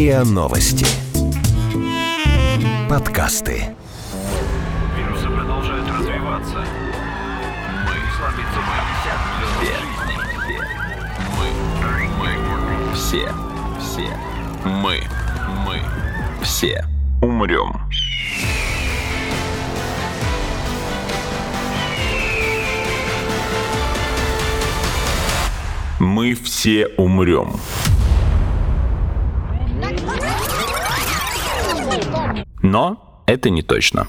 РИА Новости. Подкасты. Вирусы продолжают развиваться. Мы слабится Мы, мы, все, все, мы, мы, все умрем. Мы все умрем. Но это не точно.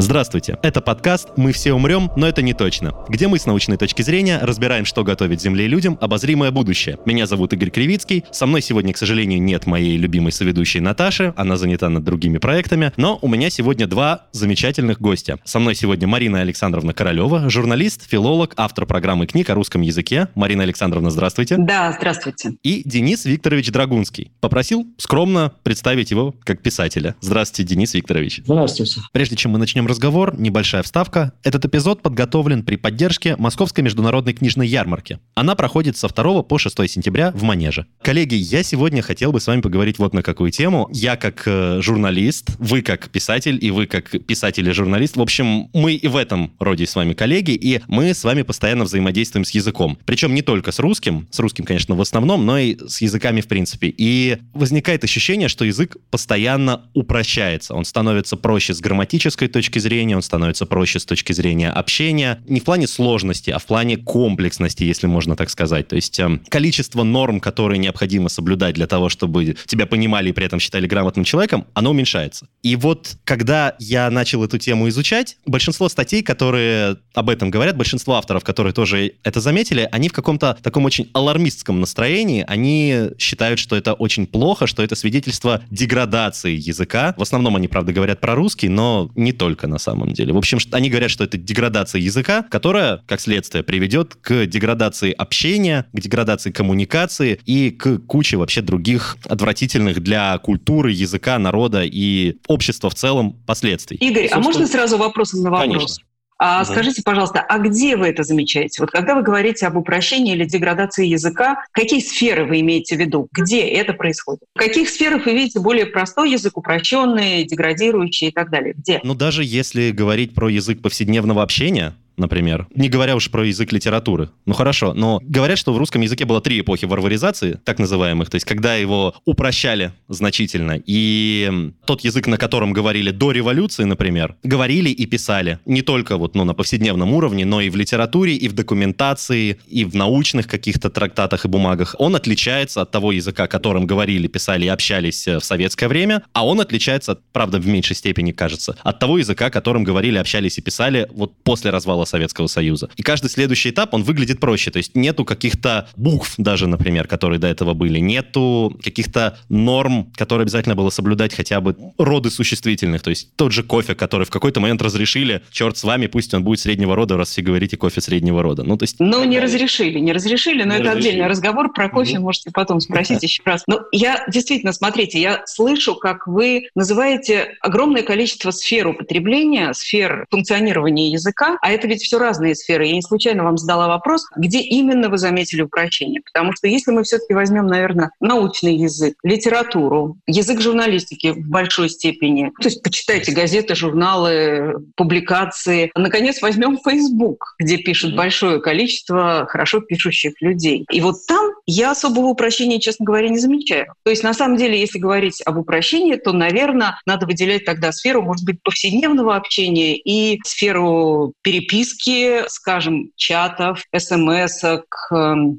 Здравствуйте, это подкаст «Мы все умрем, но это не точно», где мы с научной точки зрения разбираем, что готовит Земле и людям обозримое будущее. Меня зовут Игорь Кривицкий, со мной сегодня, к сожалению, нет моей любимой соведущей Наташи, она занята над другими проектами, но у меня сегодня два замечательных гостя. Со мной сегодня Марина Александровна Королева, журналист, филолог, автор программы книг о русском языке. Марина Александровна, здравствуйте. Да, здравствуйте. И Денис Викторович Драгунский. Попросил скромно представить его как писателя. Здравствуйте, Денис Викторович. Здравствуйте. Прежде чем мы начнем разговор, небольшая вставка. Этот эпизод подготовлен при поддержке Московской международной книжной ярмарки. Она проходит со 2 по 6 сентября в Манеже. Коллеги, я сегодня хотел бы с вами поговорить вот на какую тему. Я как э, журналист, вы как писатель, и вы как писатель и журналист. В общем, мы и в этом роде с вами коллеги, и мы с вами постоянно взаимодействуем с языком. Причем не только с русским, с русским, конечно, в основном, но и с языками в принципе. И возникает ощущение, что язык постоянно упрощается. Он становится проще с грамматической точки зрения, он становится проще с точки зрения общения. Не в плане сложности, а в плане комплексности, если можно так сказать. То есть э, количество норм, которые необходимо соблюдать для того, чтобы тебя понимали и при этом считали грамотным человеком, оно уменьшается. И вот когда я начал эту тему изучать, большинство статей, которые об этом говорят, большинство авторов, которые тоже это заметили, они в каком-то таком очень алармистском настроении, они считают, что это очень плохо, что это свидетельство деградации языка. В основном они, правда, говорят про русский, но не только на самом деле. В общем, они говорят, что это деградация языка, которая, как следствие, приведет к деградации общения, к деградации коммуникации и к куче вообще других отвратительных для культуры, языка, народа и общества в целом последствий. Игорь, а Собственно, можно сразу вопросом на вопрос? Конечно. А Мгм. скажите, пожалуйста, а где вы это замечаете? Вот когда вы говорите об упрощении или деградации языка, какие сферы вы имеете в виду? Где это происходит? В каких сферах вы видите более простой язык, упрощенный, деградирующий и так далее? Где? Ну, даже если говорить про язык повседневного общения, например, не говоря уж про язык литературы. Ну хорошо, но говорят, что в русском языке было три эпохи варваризации, так называемых, то есть когда его упрощали значительно, и тот язык, на котором говорили до революции, например, говорили и писали не только вот, ну, на повседневном уровне, но и в литературе, и в документации, и в научных каких-то трактатах и бумагах. Он отличается от того языка, которым говорили, писали и общались э, в советское время, а он отличается, правда, в меньшей степени, кажется, от того языка, которым говорили, общались и писали вот после развала Советского Союза. И каждый следующий этап, он выглядит проще, то есть нету каких-то букв даже, например, которые до этого были, нету каких-то норм, которые обязательно было соблюдать хотя бы роды существительных, то есть тот же кофе, который в какой-то момент разрешили, черт с вами, пусть он будет среднего рода, раз все говорите кофе среднего рода. Ну, то есть... Ну, не разрешили, не разрешили, но Не это разрешили. отдельный разговор. Про кофе Мгм. можете потом спросить еще раз. Но я действительно, смотрите, я слышу, как вы называете огромное количество сфер употребления, сфер функционирования языка, а это ведь все разные сферы. Я не случайно вам задала вопрос, где именно вы заметили упрощение. Потому что если мы все-таки возьмем, наверное, научный язык, литературу, язык журналистики в большой степени, то есть почитайте газеты, журналы, публикации. Наконец, возьмем Facebook, где пишет большое количество хорошо пишущих людей. И вот там я особого упрощения, честно говоря, не замечаю. То есть, на самом деле, если говорить об упрощении, то, наверное, надо выделять тогда сферу, может быть, повседневного общения и сферу переписки, скажем, чатов, смс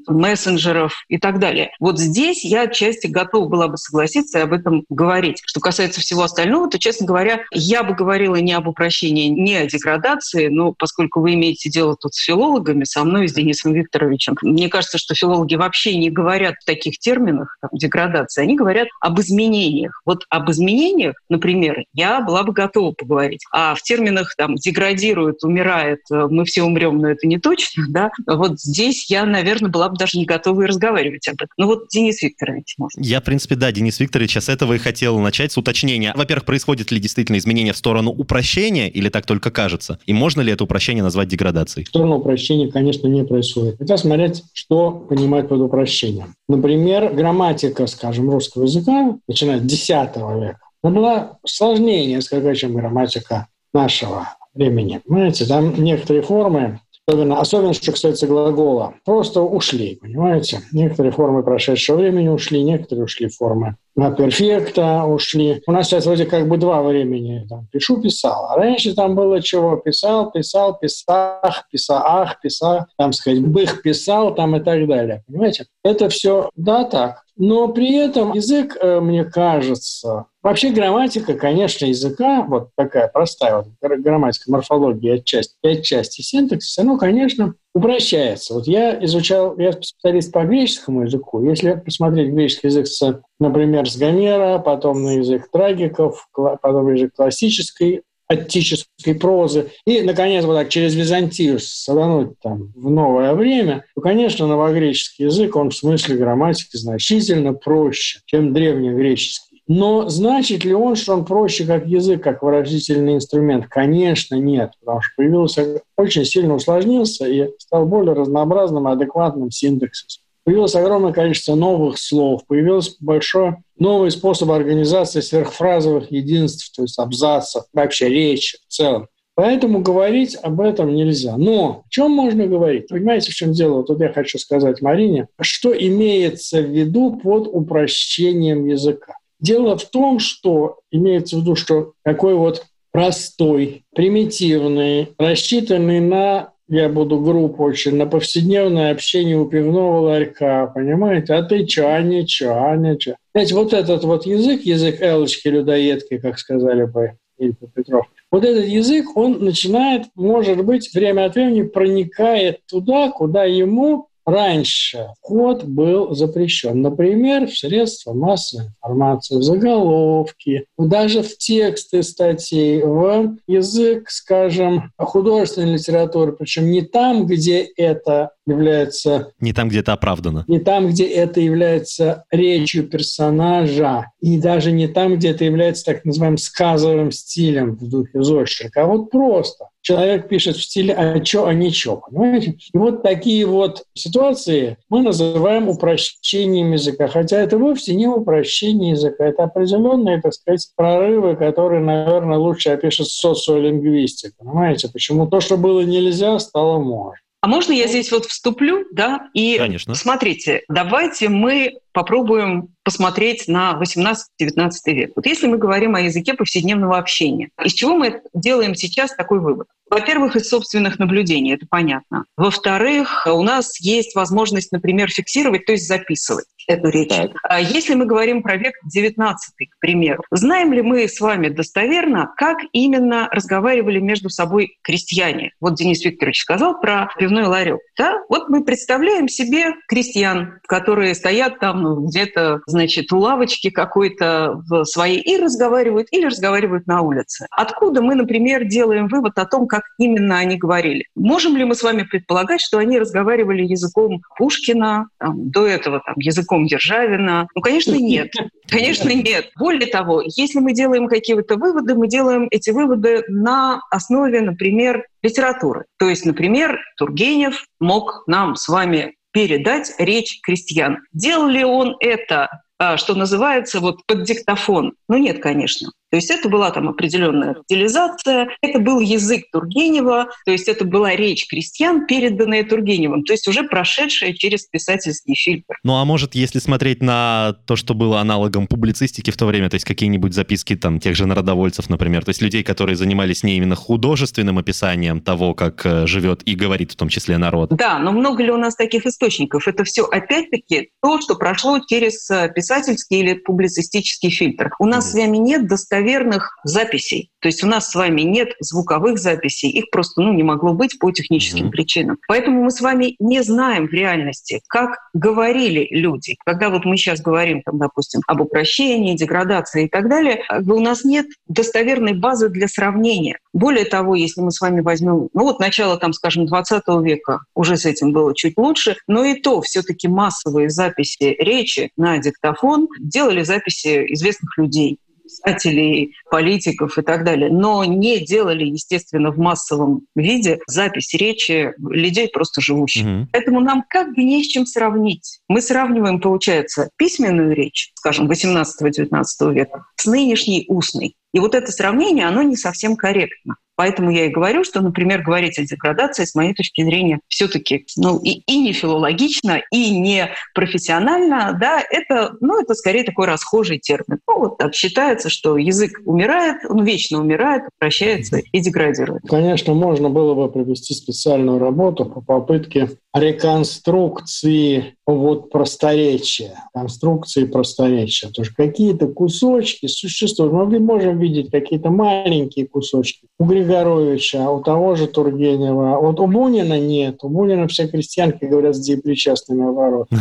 мессенджеров и так далее. Вот здесь я отчасти готова была бы согласиться и об этом говорить. Что касается всего остального, то, честно говоря, я бы говорила не об упрощении, не о деградации, но поскольку вы имеете дело тут с филологами, со мной, с Денисом Викторовичем, мне кажется, что филологи вообще не говорят в таких терминах, там, деградации, они говорят об изменениях. Вот об изменениях, например, я была бы готова поговорить. А в терминах там деградирует, умирает, э, мы все умрем, но это не точно, да, вот здесь я, наверное, была бы даже не готова и разговаривать об этом. Ну вот Денис Викторович, может. Я, в принципе, да, Денис Викторович, с этого и хотел начать, с уточнения. Во-первых, происходит ли действительно изменение в сторону упрощения, или так только кажется? И можно ли это упрощение назвать деградацией? В сторону упрощения, конечно, не происходит. Хотя смотреть, что понимать под упрощением. Упрощением. Например, грамматика, скажем, русского языка, начиная с X века, она была сложнее несколько, чем грамматика нашего времени. Понимаете, там некоторые формы Особенно, особенно, что касается глагола. Просто ушли, понимаете? Некоторые формы прошедшего времени ушли, некоторые ушли формы на перфекта ушли. У нас сейчас вроде как бы два времени. Там, пишу, писал. А раньше там было чего? Писал, писал, писах, писаах, писал, там сказать, бых писал, там и так далее. Понимаете? Это все, да, так. Но при этом язык, э, мне кажется, вообще грамматика, конечно, языка, вот такая простая вот грамматика, морфология отчасти, и отчасти синтаксис, оно, конечно, упрощается. Вот я изучал, я специалист по греческому языку. Если посмотреть греческий язык, например, с Гомера, потом на язык трагиков, потом язык классической аттической прозы, и, наконец, вот так через Византию садануть там в новое время, то, конечно, новогреческий язык, он в смысле грамматики значительно проще, чем древнегреческий. Но значит ли он, что он проще как язык, как выразительный инструмент? Конечно, нет, потому что появился, очень сильно усложнился и стал более разнообразным и адекватным синтаксисом. Появилось огромное количество новых слов, появился большой новый способ организации сверхфразовых единств, то есть абзацев, вообще речи в целом. Поэтому говорить об этом нельзя. Но о чем можно говорить? Понимаете, в чем дело? Вот тут я хочу сказать Марине, что имеется в виду под упрощением языка. Дело в том, что имеется в виду, что такой вот простой, примитивный, рассчитанный на я буду груб очень, на повседневное общение у пивного ларька, понимаете? А ты чё, а не чё, а не чё. Знаете, вот этот вот язык, язык Элочки-людоедки, как сказали бы Ильфа Петров, вот этот язык, он начинает, может быть, время от времени проникает туда, куда ему раньше вход был запрещен. Например, в средства массовой информации, в заголовки, даже в тексты статей, в язык, скажем, художественной литературы, причем не там, где это является... Не там, где это оправдано. Не там, где это является речью персонажа, и даже не там, где это является так называемым сказовым стилем в духе Зощенко, а вот просто человек пишет в стиле «а чё, а ничего». Понимаете? И вот такие вот ситуации мы называем упрощением языка. Хотя это вовсе не упрощение языка. Это определенные, так сказать, прорывы, которые, наверное, лучше опишет социолингвистика. Понимаете? Почему то, что было нельзя, стало можно. А можно я здесь вот вступлю, да? И Конечно. смотрите, давайте мы попробуем посмотреть на 18-19 век. Вот если мы говорим о языке повседневного общения, из чего мы делаем сейчас такой вывод? Во-первых, из собственных наблюдений, это понятно. Во-вторых, у нас есть возможность, например, фиксировать, то есть записывать эту речь. Так. А если мы говорим про век XIX, к примеру, знаем ли мы с вами достоверно, как именно разговаривали между собой крестьяне? Вот Денис Викторович сказал про пивной ларек. Да? Вот мы представляем себе крестьян, которые стоят там где-то, значит, у лавочки какой-то в своей и разговаривают, или разговаривают на улице. Откуда мы, например, делаем вывод о том, как именно они говорили? Можем ли мы с вами предполагать, что они разговаривали языком Пушкина, там, до этого там, языком языком Державина? Ну, конечно, нет. Конечно, нет. Более того, если мы делаем какие-то выводы, мы делаем эти выводы на основе, например, литературы. То есть, например, Тургенев мог нам с вами передать речь крестьян. Делал ли он это а, что называется, вот под диктофон. Ну нет, конечно. То есть это была там определенная стилизация, это был язык Тургенева, то есть это была речь крестьян, переданная Тургеневым, то есть уже прошедшая через писательский фильтр. Ну а может, если смотреть на то, что было аналогом публицистики в то время, то есть какие-нибудь записки там тех же народовольцев, например, то есть людей, которые занимались не именно художественным описанием того, как э, живет и говорит в том числе народ. Да, но много ли у нас таких источников? Это все опять-таки то, что прошло через э, писательский или публицистический фильтр. У нас mm-hmm. с вами нет достоверности достоверных записей. То есть у нас с вами нет звуковых записей, их просто ну, не могло быть по техническим mm-hmm. причинам. Поэтому мы с вами не знаем в реальности, как говорили люди. Когда вот мы сейчас говорим, там, допустим, об упрощении, деградации и так далее, у нас нет достоверной базы для сравнения. Более того, если мы с вами возьмем, ну вот начало, там, скажем, 20 века, уже с этим было чуть лучше, но и то все-таки массовые записи речи на диктофон делали записи известных людей писателей, политиков и так далее, но не делали, естественно, в массовом виде запись речи людей просто живущих. Угу. Поэтому нам как бы не с чем сравнить. Мы сравниваем, получается, письменную речь, скажем, 18-19 века, с нынешней устной. И вот это сравнение, оно не совсем корректно. Поэтому я и говорю, что, например, говорить о деградации, с моей точки зрения, все-таки ну, и, и не филологично, и не профессионально, да, это, ну, это скорее такой расхожий термин. Ну, вот так считается, что язык умирает, он вечно умирает, прощается и деградирует. Конечно, можно было бы провести специальную работу по попытке реконструкции вот просторечия, конструкции просторечия. То есть какие-то кусочки существуют. Мы можем видеть какие-то маленькие кусочки. У Григоровича, у того же Тургенева. Вот у Бунина нет. У Бунина все крестьянки говорят с депричастными оборот.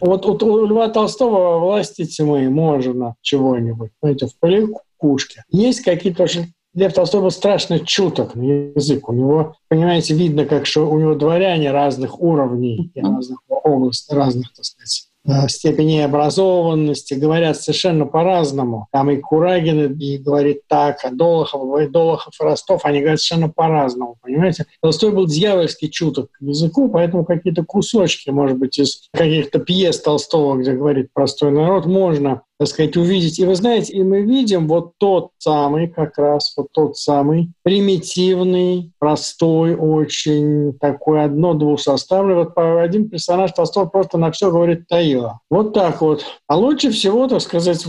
Вот у Льва Толстого власти тьмы можно чего-нибудь. Знаете, в поликушке. Есть какие-то Лев Толстой был страшно чуток на язык. У него, понимаете, видно, как что у него дворяне разных уровней, разных областей, разных, так сказать, Э, степени образованности, говорят совершенно по-разному. Там и Курагин и говорит так, а Долохов, и Долохов и Ростов, они говорят совершенно по-разному, понимаете? Толстой был дьявольский чуток к языку, поэтому какие-то кусочки, может быть, из каких-то пьес Толстого, где говорит простой народ, можно так сказать, увидеть. И вы знаете, и мы видим вот тот самый, как раз вот тот самый примитивный, простой, очень такой одно-двусоставный. Вот один персонаж Толстого просто на все говорит Таила. Вот так вот. А лучше всего, так сказать,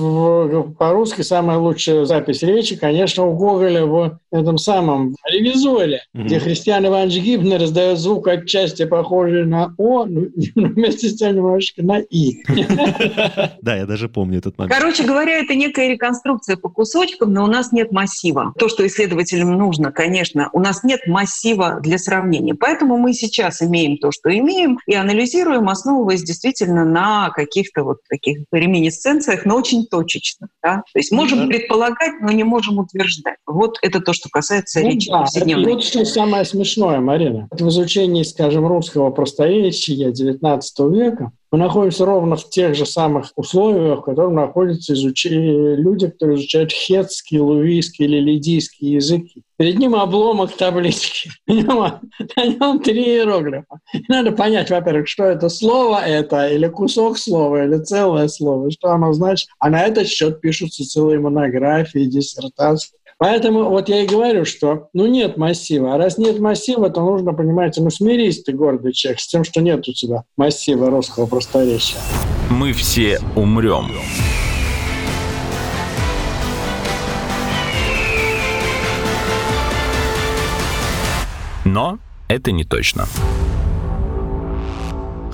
по-русски самая лучшая запись речи, конечно, у Гоголя в этом самом ревизоре, mm-hmm. где Христиан Иванович Гибнер раздает звук отчасти похожий на О, но вместе с тем немножечко на И. Да, я даже помню этот момент. Короче говоря, это некая реконструкция по кусочкам, но у нас нет массива. То, что исследователям нужно, конечно, у нас нет массива для сравнения. Поэтому мы сейчас имеем то, что имеем, и анализируем, основываясь действительно на каких-то вот таких реминисценциях, но очень точечно. Да? То есть можем да. предполагать, но не можем утверждать. Вот это то, что касается ну, речи да, повседневной. Это вот что самое смешное, Марина. В изучении, скажем, русского просторечия XIX века мы находимся ровно в тех же самых условиях, в которых находятся изуч... люди, которые изучают хетский, лувийский или лидийский языки. Перед ним обломок таблички. На нем три иероглифа. Надо понять, во-первых, что это слово это, или кусок слова, или целое слово, что оно значит. А на этот счет пишутся целые монографии, диссертации. Поэтому вот я и говорю, что ну нет массива. А раз нет массива, то нужно, понимаете, ну смирись ты, гордый человек, с тем, что нет у тебя массива русского просторечия. Мы все умрем. Но это не точно.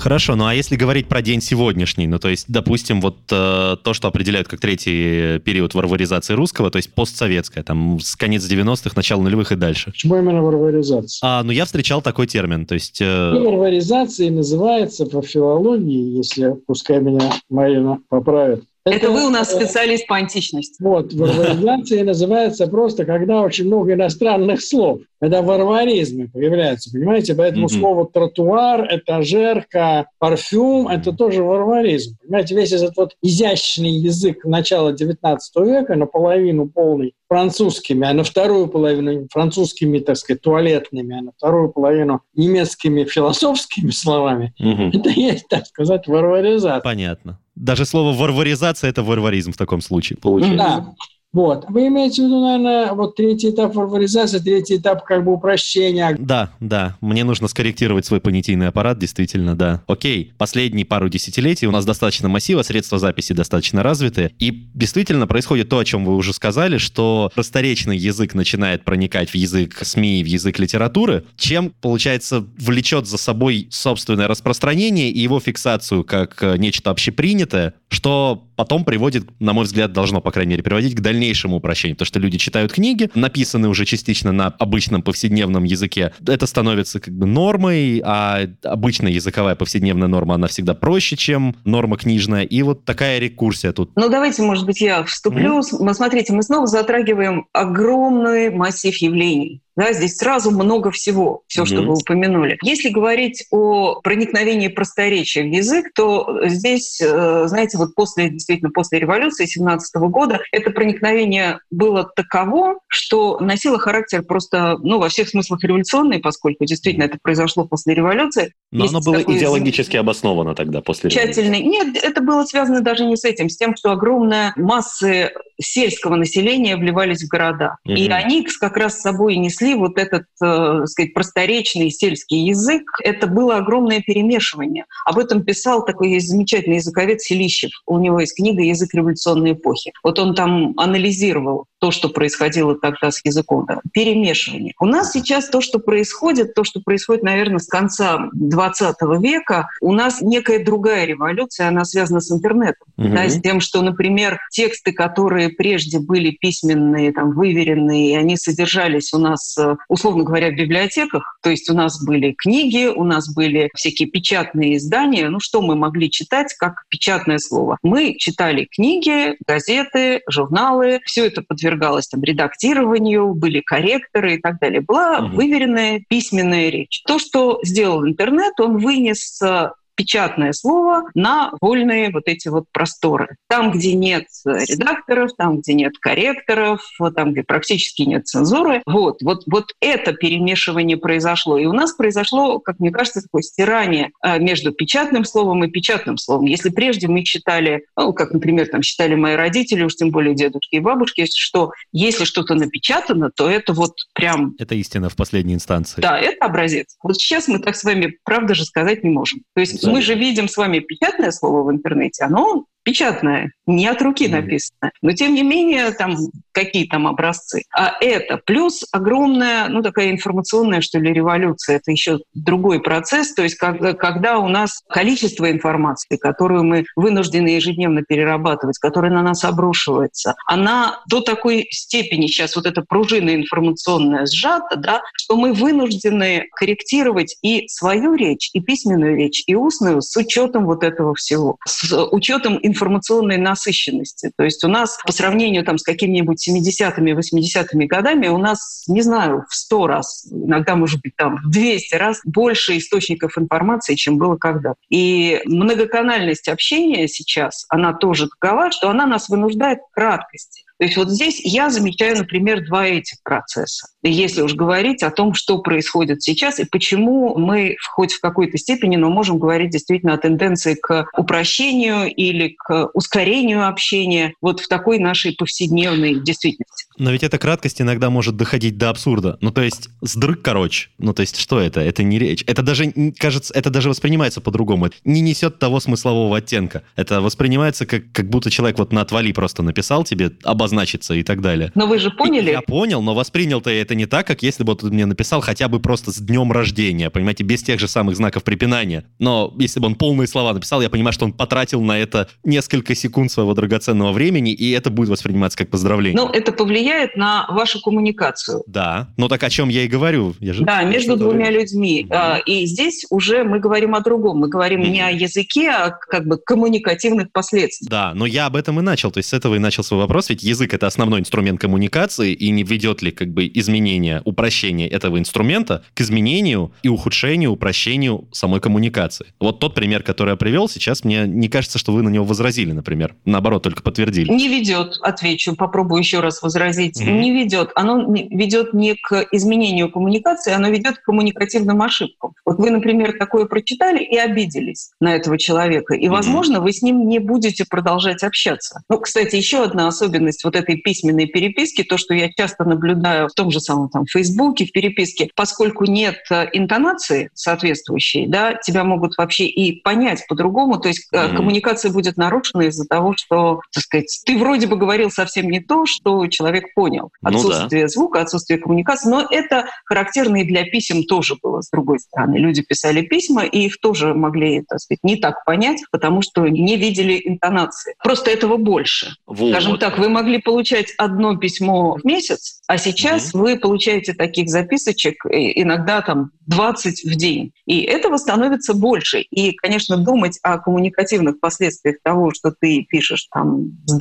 Хорошо, ну а если говорить про день сегодняшний, ну то есть, допустим, вот э, то, что определяют как третий период варваризации русского, то есть постсоветское, там с конец 90-х, начало нулевых и дальше. Почему именно варваризация? А, ну я встречал такой термин, то есть... Э... Варваризацией называется по филологии, если, пускай меня Марина поправит, это, это вы у нас специалист по античности. Вот, варваризация называется просто, когда очень много иностранных слов. Это варваризмы появляются, понимаете? Поэтому mm-hmm. слово тротуар, этажерка, парфюм – это тоже варваризм. Понимаете, весь этот вот изящный язык начала XIX века, наполовину полный французскими, а на вторую половину французскими, так сказать, туалетными, а на вторую половину немецкими философскими словами, угу. это есть, так сказать, варваризация. Понятно. Даже слово варваризация – это варваризм в таком случае, получается. Да. Вот. Вы имеете в виду, наверное, вот третий этап варваризации, третий этап как бы упрощения. Да, да. Мне нужно скорректировать свой понятийный аппарат, действительно, да. Окей, последние пару десятилетий у нас достаточно массива, средства записи достаточно развиты, и действительно происходит то, о чем вы уже сказали, что просторечный язык начинает проникать в язык СМИ, в язык литературы, чем, получается, влечет за собой собственное распространение и его фиксацию как э, нечто общепринятое, что потом приводит, на мой взгляд, должно, по крайней мере, приводить к дальнейшему дальнейшему упрощению, потому что люди читают книги, написанные уже частично на обычном повседневном языке. Это становится как бы нормой, а обычная языковая повседневная норма, она всегда проще, чем норма книжная. И вот такая рекурсия тут. Ну, давайте, может быть, я вступлю. Mm-hmm. Смотрите, мы снова затрагиваем огромный массив явлений. Да, здесь сразу много всего, все, mm-hmm. что вы упомянули. Если говорить о проникновении просторечия в язык, то здесь, э, знаете, вот после, действительно, после революции 17 года это проникновение было таково, что носило характер просто, ну, во всех смыслах революционный, поскольку действительно это произошло после революции. Но Есть оно было идеологически обосновано тогда, после Тщательный. революции. Нет, это было связано даже не с этим, с тем, что огромная масса сельского населения вливались в города. Угу. И они как раз с собой несли вот этот, э, сказать, просторечный сельский язык. Это было огромное перемешивание. Об этом писал такой замечательный языковед Селищев. У него есть книга «Язык революционной эпохи». Вот он там анализировал то, что происходило тогда с языком. Да, перемешивание. У нас сейчас то, что происходит, то, что происходит, наверное, с конца 20 века, у нас некая другая революция, она связана с интернетом. Угу. Да, с тем, что, например, тексты, которые прежде были письменные, там, выверенные, они содержались у нас, э, условно говоря, в библиотеках. То есть у нас были книги, у нас были всякие печатные издания. Ну, что мы могли читать как печатное слово? Мы читали книги, газеты, журналы. Все это подвергалось там, редактированию, были корректоры и так далее. Была угу. выверенная письменная речь. То, что сделал интернет, он вынес э, печатное слово на вольные вот эти вот просторы. Там, где нет редакторов, там, где нет корректоров, там, где практически нет цензуры. Вот, вот, вот это перемешивание произошло. И у нас произошло, как мне кажется, такое стирание а, между печатным словом и печатным словом. Если прежде мы считали, ну, как, например, там считали мои родители, уж тем более дедушки и бабушки, что если что-то напечатано, то это вот прям... Это истина в последней инстанции. Да, это образец. Вот сейчас мы так с вами, правда же, сказать не можем. То есть мы же видим с вами печатное слово в интернете, оно печатное, не от руки написано. Но тем не менее, там какие там образцы. А это плюс огромная, ну такая информационная, что ли, революция. Это еще другой процесс. То есть когда, когда у нас количество информации, которую мы вынуждены ежедневно перерабатывать, которая на нас обрушивается, она до такой степени сейчас вот эта пружина информационная сжата, да, что мы вынуждены корректировать и свою речь, и письменную речь, и устную с учетом вот этого всего, с учетом информационной насыщенности. То есть у нас по сравнению там, с какими-нибудь 70-ми, 80-ми годами у нас, не знаю, в 100 раз, иногда, может быть, там в 200 раз больше источников информации, чем было когда-то. И многоканальность общения сейчас, она тоже такова, что она нас вынуждает к краткости. То есть вот здесь я замечаю, например, два этих процесса. Если уж говорить о том, что происходит сейчас и почему мы хоть в какой-то степени, но можем говорить действительно о тенденции к упрощению или к ускорению общения вот в такой нашей повседневной действительности. Но ведь эта краткость иногда может доходить до абсурда. Ну, то есть, сдрык короче. Ну, то есть, что это? Это не речь. Это даже, кажется, это даже воспринимается по-другому. Не несет того смыслового оттенка. Это воспринимается как, как будто человек вот на отвали просто написал тебе обозначиться и так далее. Но вы же поняли? И я понял, но воспринял-то я это не так, как если бы он мне написал хотя бы просто с днем рождения, понимаете, без тех же самых знаков препинания. Но если бы он полные слова написал, я понимаю, что он потратил на это несколько секунд своего драгоценного времени, и это будет восприниматься как поздравление. Ну, это повлияет влияет на вашу коммуникацию. Да, ну так о чем я и говорю. Я же да, между двумя говорю. людьми. Mm-hmm. И здесь уже мы говорим о другом. Мы говорим mm-hmm. не о языке, а как бы коммуникативных последствиях. Да, но я об этом и начал. То есть с этого и начал свой вопрос. Ведь язык — это основной инструмент коммуникации, и не ведет ли как бы изменение, упрощение этого инструмента к изменению и ухудшению, упрощению самой коммуникации. Вот тот пример, который я привел, сейчас мне не кажется, что вы на него возразили, например. Наоборот, только подтвердили. Не ведет, отвечу, попробую еще раз возразить выразить, mm-hmm. не ведет. Оно ведет не к изменению коммуникации, оно ведет к коммуникативным ошибкам. Вот вы, например, такое прочитали и обиделись на этого человека, и, возможно, mm-hmm. вы с ним не будете продолжать общаться. Ну, кстати, еще одна особенность вот этой письменной переписки, то, что я часто наблюдаю в том же самом там Фейсбуке, в переписке, поскольку нет э, интонации соответствующей, да, тебя могут вообще и понять по-другому, то есть mm-hmm. коммуникация будет нарушена из-за того, что, так сказать, ты вроде бы говорил совсем не то, что человек человек понял. Отсутствие ну, да. звука, отсутствие коммуникации. Но это характерно и для писем тоже было, с другой стороны. Люди писали письма, и их тоже могли, так сказать, не так понять, потому что не видели интонации. Просто этого больше. Вот. Скажем так, вы могли получать одно письмо в месяц, а сейчас угу. вы получаете таких записочек иногда там 20 в день. И этого становится больше. И, конечно, думать о коммуникативных последствиях того, что ты пишешь там с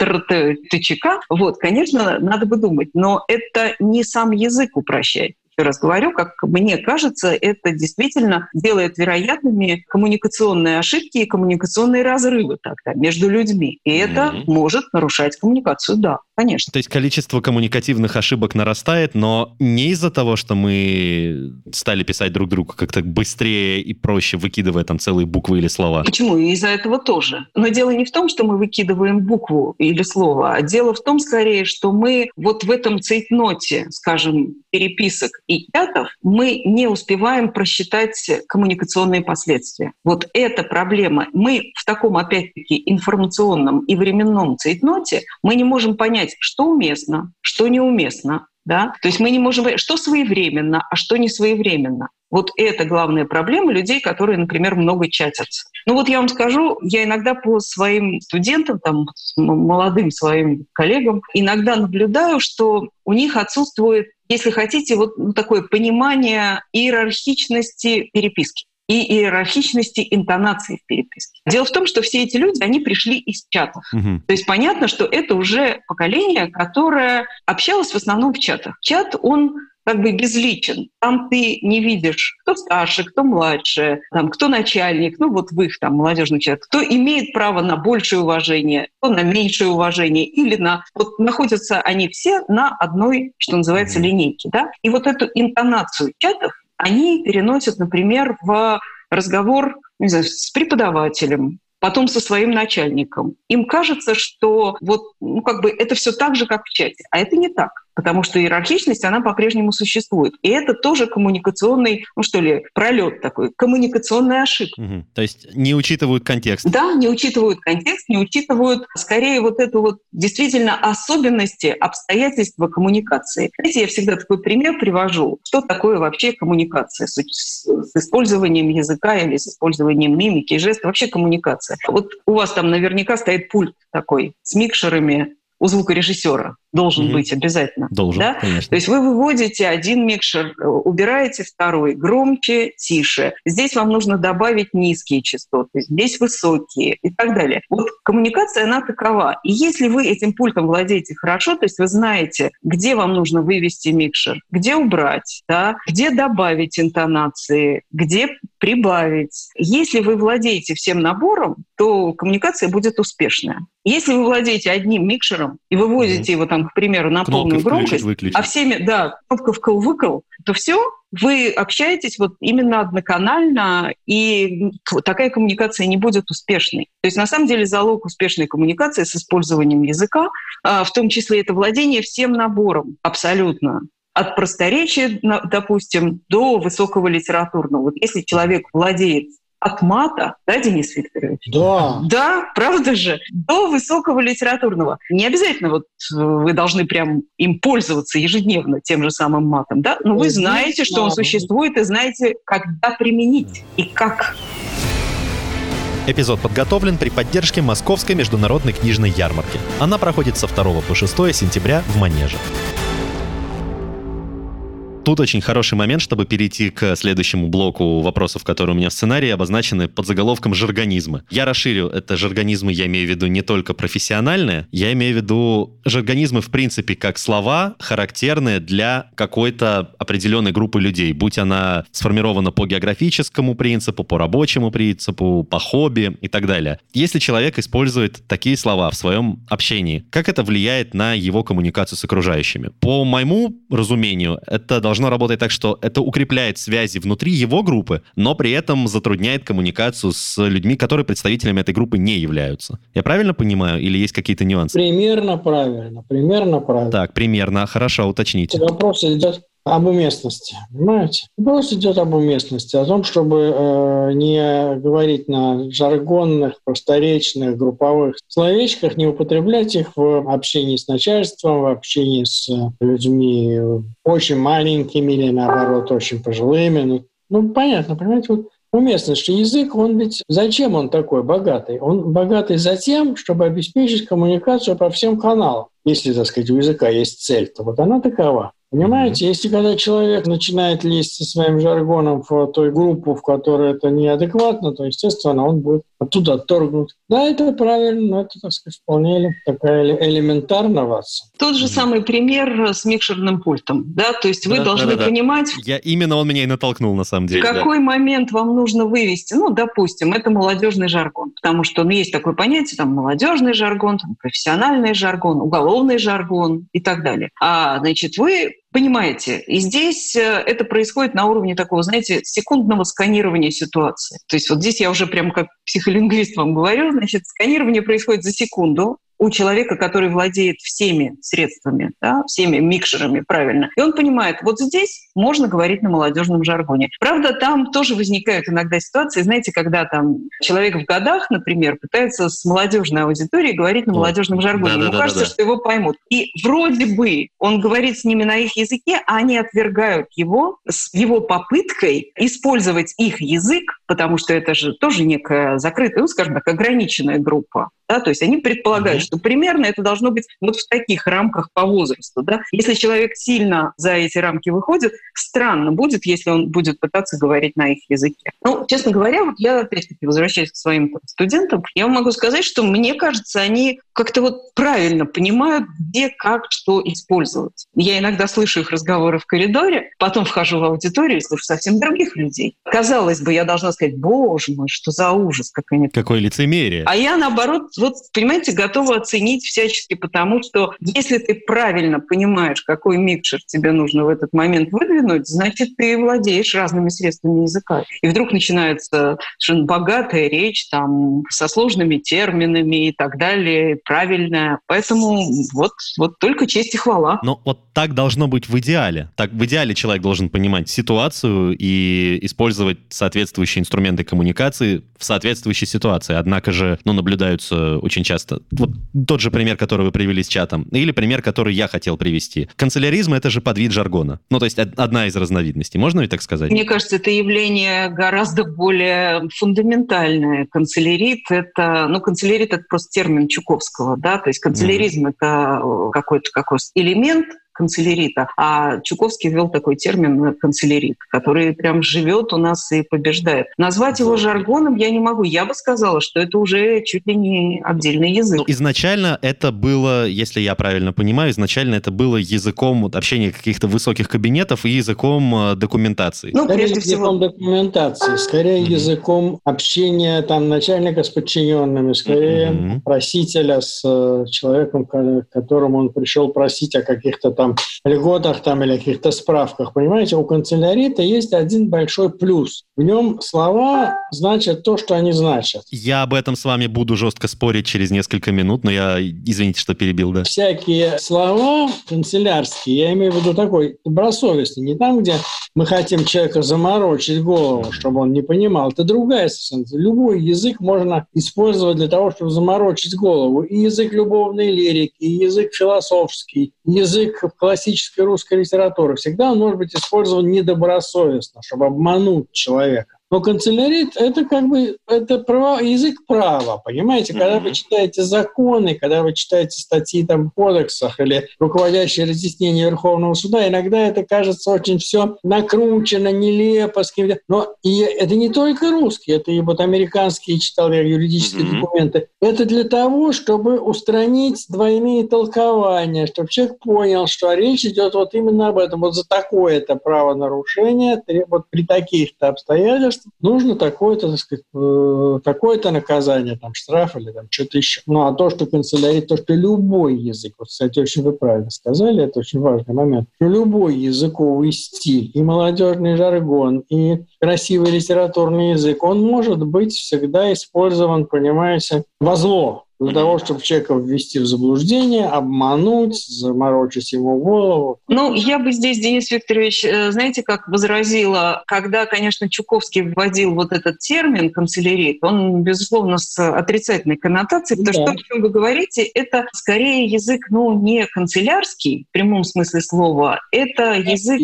ТЧК, вот, конечно, надо бы думать. Но это не сам язык упрощает еще раз говорю, как мне кажется, это действительно делает вероятными коммуникационные ошибки и коммуникационные разрывы тогда между людьми. И это mm-hmm. может нарушать коммуникацию, да, конечно. То есть количество коммуникативных ошибок нарастает, но не из-за того, что мы стали писать друг другу как-то быстрее и проще, выкидывая там целые буквы или слова. Почему? Из-за этого тоже. Но дело не в том, что мы выкидываем букву или слово, а дело в том, скорее, что мы вот в этом цейтноте, скажем, переписок и чатов, мы не успеваем просчитать коммуникационные последствия. Вот эта проблема. Мы в таком, опять-таки, информационном и временном цейтноте мы не можем понять, что уместно, что неуместно, да? То есть мы не можем понять, что своевременно, а что не своевременно. Вот это главная проблема людей, которые, например, много чатятся. Ну вот я вам скажу, я иногда по своим студентам, там, молодым своим коллегам, иногда наблюдаю, что у них отсутствует, если хотите, вот ну, такое понимание иерархичности переписки и иерархичности интонации в переписке. Дело в том, что все эти люди, они пришли из чатов. Угу. То есть понятно, что это уже поколение, которое общалось в основном в чатах. Чат, он как бы безличен. Там ты не видишь, кто старше, кто младше, там, кто начальник, ну вот в их там молодежный чат, кто имеет право на большее уважение, кто на меньшее уважение, или на... Вот находятся они все на одной, что называется, линейке. Да? И вот эту интонацию чатов они переносят, например, в разговор не знаю, с преподавателем, потом со своим начальником. Им кажется, что вот, ну, как бы это все так же, как в чате. А это не так потому что иерархичность, она по-прежнему существует. И это тоже коммуникационный, ну что ли, пролет такой, коммуникационная ошибка. Угу. То есть не учитывают контекст. Да, не учитывают контекст, не учитывают скорее вот эту вот действительно особенности, обстоятельства коммуникации. Знаете, я всегда такой пример привожу. Что такое вообще коммуникация с, с, использованием языка или с использованием мимики, жестов, вообще коммуникация. Вот у вас там наверняка стоит пульт такой с микшерами у звукорежиссера должен mm-hmm. быть обязательно. Должен, да? конечно. То есть вы выводите один микшер, э, убираете второй, громче, тише. Здесь вам нужно добавить низкие частоты, здесь высокие и так далее. Вот коммуникация, она такова. И если вы этим пультом владеете хорошо, то есть вы знаете, где вам нужно вывести микшер, где убрать, да, где добавить интонации, где прибавить. Если вы владеете всем набором, то коммуникация будет успешная. Если вы владеете одним микшером и выводите mm-hmm. его там к примеру, на Кнопкой полную громкость, выключить. а всеми, да, кнопка вкл-выкл, то все, вы общаетесь вот именно одноканально, и такая коммуникация не будет успешной. То есть на самом деле залог успешной коммуникации с использованием языка, а, в том числе это владение всем набором абсолютно от просторечия, допустим, до высокого литературного. Вот если человек владеет от мата, да, Денис Викторович? Да. Да, правда же? До высокого литературного. Не обязательно вот э, вы должны прям им пользоваться ежедневно тем же самым матом, да? Но вы знаете, что он существует, и знаете, когда применить и как. Эпизод подготовлен при поддержке Московской международной книжной ярмарки. Она проходит со 2 по 6 сентября в Манеже. Тут очень хороший момент, чтобы перейти к следующему блоку вопросов, которые у меня в сценарии обозначены под заголовком «жаргонизмы». Я расширю это жаргонизмы, я имею в виду не только профессиональные, я имею в виду жаргонизмы в принципе как слова, характерные для какой-то определенной группы людей, будь она сформирована по географическому принципу, по рабочему принципу, по хобби и так далее. Если человек использует такие слова в своем общении, как это влияет на его коммуникацию с окружающими? По моему разумению, это должно должно работать так, что это укрепляет связи внутри его группы, но при этом затрудняет коммуникацию с людьми, которые представителями этой группы не являются. Я правильно понимаю или есть какие-то нюансы? Примерно правильно, примерно правильно. Так, примерно, хорошо, уточните. Вопрос идет об уместности, понимаете? Вопрос идет об уместности, о том, чтобы э, не говорить на жаргонных, просторечных, групповых словечках, не употреблять их в общении с начальством, в общении с людьми очень маленькими или, наоборот, очень пожилыми. Ну, ну понятно, понимаете, вот уместно, что язык, он ведь... Зачем он такой богатый? Он богатый за тем, чтобы обеспечить коммуникацию по всем каналам. Если, так сказать, у языка есть цель, то вот она такова. Понимаете, если когда человек начинает лезть со своим жаргоном в той группу, в которой это неадекватно, то, естественно, он будет оттуда отторгнут. Да, это правильно, но это, так сказать, вполне такая элементарно вас. Тот же самый пример с микшерным пультом, да, то есть вы Да, должны да, да, да. понимать, Я, именно он меня и натолкнул, на самом в деле. да. какой момент вам нужно вывести, ну, допустим, это молодежный жаргон, потому что ну, есть такое понятие, там, молодежный жаргон, там, профессиональный жаргон, уголовный жаргон и так далее. А, значит, вы понимаете, и здесь э, это происходит на уровне такого, знаете, секундного сканирования ситуации. То есть вот здесь я уже прям как психолингвист вам говорю, значит, сканирование происходит за секунду, у человека, который владеет всеми средствами, да, всеми микшерами, правильно. И он понимает, вот здесь можно говорить на молодежном жаргоне. Правда, там тоже возникают иногда ситуации, знаете, когда там человек в годах, например, пытается с молодежной аудиторией говорить на О, молодежном жаргоне. Ему да-да-да-да-да. кажется, что его поймут. И вроде бы он говорит с ними на их языке, а они отвергают его с его попыткой использовать их язык, потому что это же тоже некая закрытая, ну, скажем так, ограниченная группа. Да, то есть они предполагают, Мгм. что примерно это должно быть вот в таких рамках по возрасту. Да? Если человек сильно за эти рамки выходит, странно будет, если он будет пытаться говорить на их языке. Ну, честно говоря, вот я опять-таки возвращаюсь к своим там, студентам, я могу сказать, что мне кажется, они как-то вот правильно понимают, где, как, что использовать. Я иногда слышу их разговоры в коридоре, потом вхожу в аудиторию и слышу совсем других людей. Казалось бы, я должна сказать, боже мой, что за ужас, как они Какое лицемерие. а я, наоборот, вот, понимаете, готова оценить всячески, потому что если ты правильно понимаешь, какой микшер тебе нужно в этот момент выдвинуть, значит, ты владеешь разными средствами языка. И вдруг начинается совершенно богатая речь там, со сложными терминами и так далее, правильная. Поэтому вот, вот только честь и хвала. Но вот так должно быть в идеале. Так в идеале человек должен понимать ситуацию и использовать соответствующие инструменты коммуникации в соответствующей ситуации. Однако же, ну, наблюдаются очень часто. Вот тот же пример, который вы привели с чатом, или пример, который я хотел привести. Канцеляризм — это же подвид жаргона. Ну, то есть од- одна из разновидностей. Можно ведь так сказать? Мне кажется, это явление гораздо более фундаментальное. Канцелярит — это... Ну, канцелярит — это просто термин Чуковского, да? То есть канцеляризм — это э, какой-то какой элемент канцелярита, а Чуковский ввел такой термин э, канцелярит, который прям живет у нас и побеждает. Назвать его жаргоном я не могу. Я бы сказала, что это уже чуть ли не отдельный язык. Ну, изначально это было, если я правильно понимаю, изначально это было языком вот, общения каких-то высоких кабинетов и языком э, документации. Ну, Скорее прежде всего, языком документации, скорее Мгм. языком общения там начальника с подчиненными, скорее Мгм. просителя с э, человеком, ко- которому он пришел просить о каких-то там льготах там, или каких-то справках. Понимаете, у канцелярита есть один большой плюс. В нем слова значат то, что они значат. Я об этом с вами буду жестко спорить через несколько минут, но я, извините, что перебил, да. Всякие слова канцелярские, я имею в виду такой добросовестный, не там, где мы хотим человека заморочить голову, чтобы он не понимал. Это другая совершенно. Любой язык можно использовать для того, чтобы заморочить голову. И язык любовной лирики, и язык философский, язык классической русской литературы. Всегда он может быть использован недобросовестно, чтобы обмануть человека. Но канцелярит — это как бы это право, язык права, понимаете? Когда вы Мгм. читаете законы, когда вы читаете статьи там, в кодексах или руководящие разъяснения Верховного суда, иногда это кажется очень все накручено, нелепо. С каким-то- Но и это не только русский, это и вот американские, читал я юридические Мгм. документы. Это для того, чтобы устранить двойные толкования, чтобы человек понял, что речь идет вот именно об этом. Вот за такое-то правонарушение, вот при таких-то обстоятельствах нужно такое-то, так сказать, э, такое-то наказание, там, штраф или там что-то еще. Ну, а то, что канцелярит, то, что любой язык, вот, кстати, очень вы правильно сказали, это очень важный момент, любой языковый стиль, и молодежный жаргон, и красивый литературный язык, он может быть всегда использован, понимаете, во зло для того, чтобы человека ввести в заблуждение, обмануть, заморочить ему голову. Ну, я бы здесь, Денис Викторович, э, знаете, как возразила, когда, конечно, Чуковский вводил вот этот термин канцелярит, он, безусловно, с отрицательной коннотацией, потому что Да. то, о чем вы говорите, это скорее язык, ну, не канцелярский, в прямом смысле слова, это язык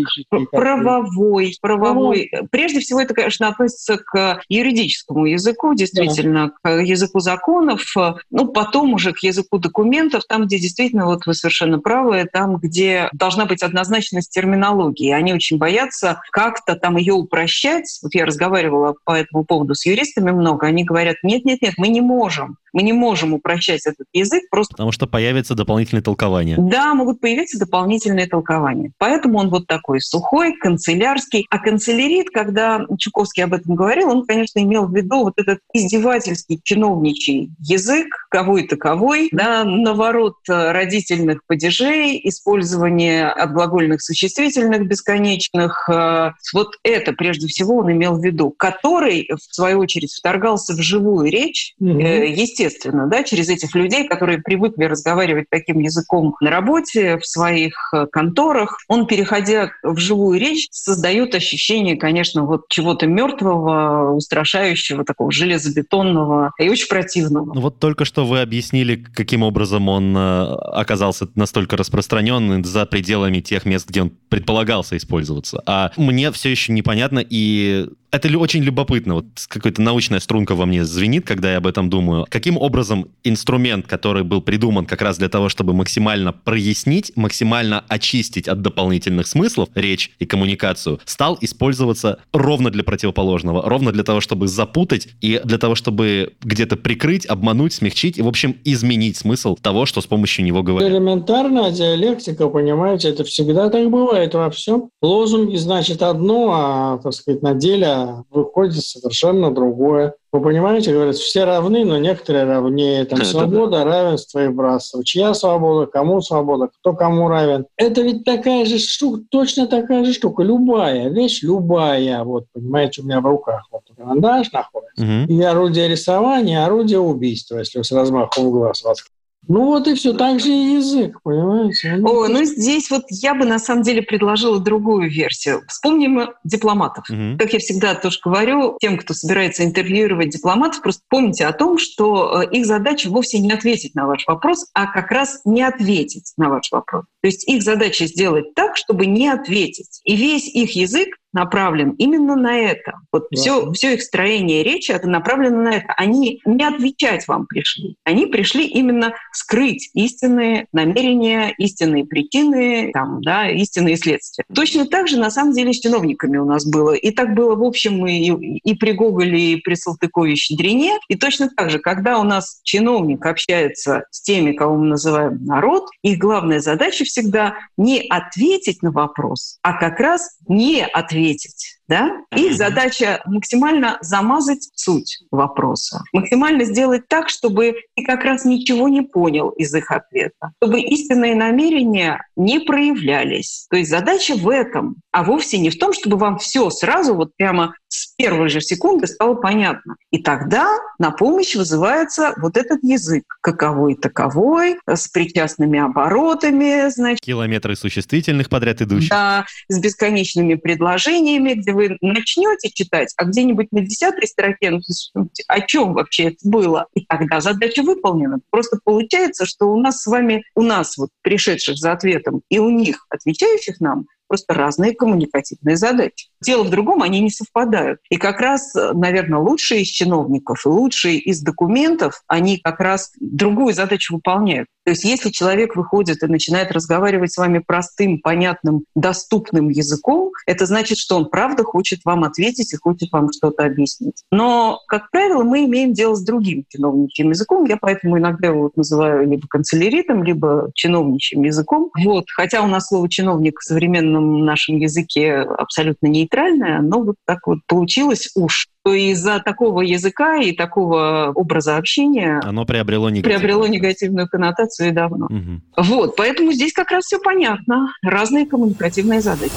правовой, правовой. Прежде всего, всего это, конечно, относится к юридическому языку, действительно, да. к языку законов, ну, потом уже к языку документов, там, где действительно, вот вы совершенно правы, там, где должна быть однозначность терминологии. Они очень боятся как-то там ее упрощать. Вот я разговаривала по этому поводу с юристами много, они говорят, нет-нет-нет, мы не можем. Мы не можем упрощать этот язык просто... Потому что появится дополнительное толкование. Да, могут появиться дополнительные толкования. Поэтому он вот такой сухой, канцелярский. А канцелярит, когда Чуковский об этом говорил, он, конечно, имел в виду вот этот издевательский чиновничий язык, кого и таковой, да, наворот родительных падежей, использование отглагольных существительных бесконечных. Э, вот это, прежде всего, он имел в виду, который, в свою очередь, вторгался в живую речь, угу. естественно, да, через этих людей, которые привыкли разговаривать таким языком на работе, в своих э, конторах. Он, переходя в живую речь, создает ощущение, конечно, вот чего-то мертвого, устрашающего, такого железобетонного и очень противного. Ну вот только что вы объяснили, каким образом он оказался настолько распространен за пределами тех мест, где он предполагался использоваться. А мне все еще непонятно, и это очень любопытно. Вот какая-то научная струнка во мне звенит, когда я об этом думаю. Каким образом инструмент, который был придуман как раз для того, чтобы максимально прояснить, максимально очистить от дополнительных смыслов речь и коммуникацию, стал использоваться ровно для противоположного, ровно для того, чтобы запутать и для того, чтобы где-то прикрыть, обмануть, смягчить и, в общем, изменить смысл того, что с помощью него говорят. Элементарная диалектика, понимаете, это всегда так бывает во всем. Лозунги значит одно, а, так сказать, на деле выходит совершенно другое. Вы понимаете, говорят, все равны, но некоторые равнее. Там свобода, равенство и братство. Чья свобода, кому свобода, кто кому равен. Это ведь такая же штука, точно такая же штука. Любая вещь, любая. Вот, понимаете, у меня в руках вот карандаш находится. Угу. И орудие рисования, орудие убийства, если с размахом глаз вас ну вот и все, так же и язык, понимаете? О, ну здесь вот я бы на самом деле предложила другую версию. Вспомним дипломатов. Угу. Как я всегда тоже говорю тем, кто собирается интервьюировать дипломатов, просто помните о том, что э, их задача вовсе не ответить на ваш вопрос, а как раз не ответить на ваш вопрос. То есть их задача сделать так, чтобы не ответить. И весь их язык направлен именно на это. Вот да. все, все их строение речи это направлено на это. Они не отвечать вам пришли. Они пришли именно скрыть истинные намерения, истинные причины, там, да, истинные следствия. Точно так же, на самом деле, с чиновниками у нас было. И так было, в общем, и, и при Гоголе, и при Салтыкове Щедрине. И точно так же, когда у нас чиновник общается с теми, кого мы называем народ, их главная задача всегда не ответить на вопрос, а как раз не ответить ответить. Да? Их задача максимально замазать суть вопроса, максимально сделать так, чтобы ты как раз ничего не понял из их ответа, чтобы истинные намерения не проявлялись. То есть задача в этом, а вовсе не в том, чтобы вам все сразу вот прямо с первой же секунды стало понятно. И тогда на помощь вызывается вот этот язык, каковой таковой, с причастными оборотами, значит. Километры существительных подряд идущих. Да, с бесконечными предложениями, где вы начнете читать, а где-нибудь на десятой строке, ну, о чем вообще это было? И тогда задача выполнена. Просто получается, что у нас с вами, у нас вот пришедших за ответом и у них, отвечающих нам, просто разные коммуникативные задачи. Дело в другом, они не совпадают. И как раз, наверное, лучшие из чиновников и лучшие из документов, они как раз другую задачу выполняют. То есть если человек выходит и начинает разговаривать с вами простым, понятным, доступным языком, это значит, что он правда хочет вам ответить и хочет вам что-то объяснить. Но, как правило, мы имеем дело с другим чиновничьим языком. Я поэтому иногда его вот называю либо канцеляритом, либо чиновничьим языком. Вот. Хотя у нас слово «чиновник» в современном нашем языке абсолютно нейтральное, но вот так вот получилось уж то из-за такого языка и такого образа общения оно приобрело, негативную. приобрело негативную коннотацию давно. Угу. Вот, поэтому здесь как раз все понятно. Разные коммуникативные задачи.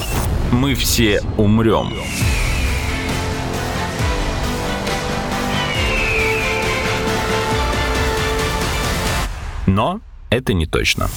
Мы все умрем. Но это не точно.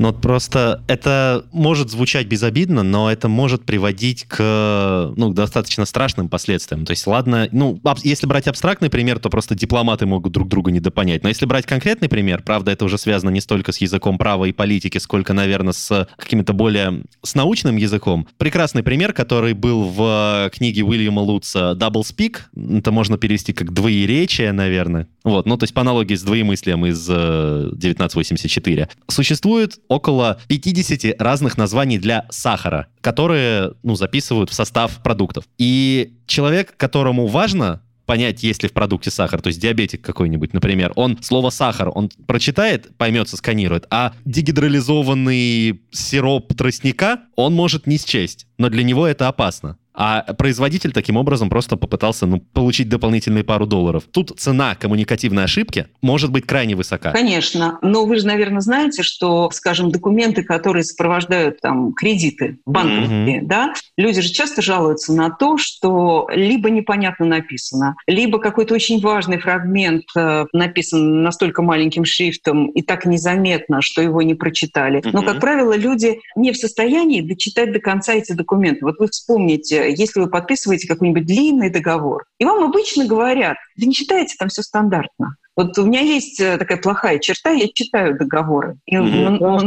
Но просто это может звучать безобидно, но это может приводить к ну, достаточно страшным последствиям. То есть, ладно, ну, если брать абстрактный пример, то просто дипломаты могут друг друга недопонять. Но если брать конкретный пример, правда, это уже связано не столько с языком права и политики, сколько, наверное, с каким-то более с научным языком. Прекрасный пример, который был в книге Уильяма Лутца «Double Speak». Это можно перевести как «двоеречие», наверное. Вот, ну, то есть по аналогии с двоемыслием из 1984. Э, Существует около 50 разных названий для сахара, которые, ну, записывают в состав продуктов. И человек, которому важно понять, есть ли в продукте сахар, то есть диабетик какой-нибудь, например, он слово «сахар», он прочитает, поймет, сканирует, а дегидролизованный сироп тростника он может не счесть, но для него это опасно. А производитель таким образом просто попытался ну, получить дополнительные пару долларов. Тут цена коммуникативной ошибки может быть крайне высока. Конечно. Но вы же, наверное, знаете, что, скажем, документы, которые сопровождают там кредиты банковские, mm-hmm. да, люди же часто жалуются на то, что либо непонятно написано, либо какой-то очень важный фрагмент э, написан настолько маленьким шрифтом и так незаметно, что его не прочитали. Mm-hmm. Но, как правило, люди не в состоянии дочитать до конца эти документы. Вот вы вспомните, если вы подписываете какой-нибудь длинный договор, и вам обычно говорят, вы не читаете, там все стандартно. Вот у меня есть э, такая плохая черта, я читаю договоры. И, ну, ну,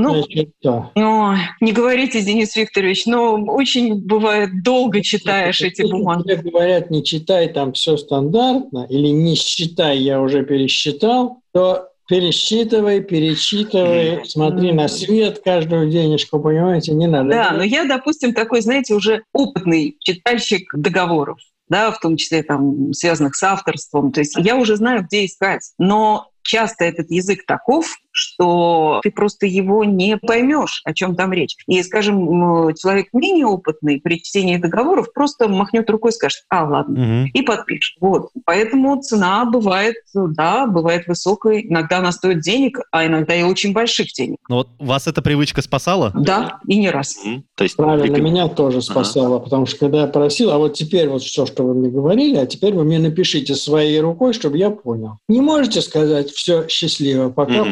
ну, не говорите, Денис Викторович, но очень бывает долго читаешь эти бумаги. Если говорят, не читай, там все стандартно, или не считай, я уже пересчитал, то пересчитывай, перечитывай, смотри на свет каждую денежку, понимаете, не надо. Да, но я, допустим, такой, знаете, уже опытный читальщик договоров да, в том числе там связанных с авторством. То есть я уже знаю, где искать. Но часто этот язык таков, что ты просто его не поймешь, о чем там речь. И, скажем, человек менее опытный при чтении договоров просто махнет рукой и скажет, а, ладно, угу. и подпишет. Вот. Поэтому цена бывает, да, бывает высокой. Иногда она стоит денег, а иногда и очень больших денег. Но вот вас эта привычка спасала? Да, и не раз. Угу. То есть, Правильно, прикреп... меня тоже спасала, ага. потому что когда я просил, а вот теперь вот все, что вы мне говорили, а теперь вы мне напишите своей рукой, чтобы я понял. Не можете сказать все счастливо, пока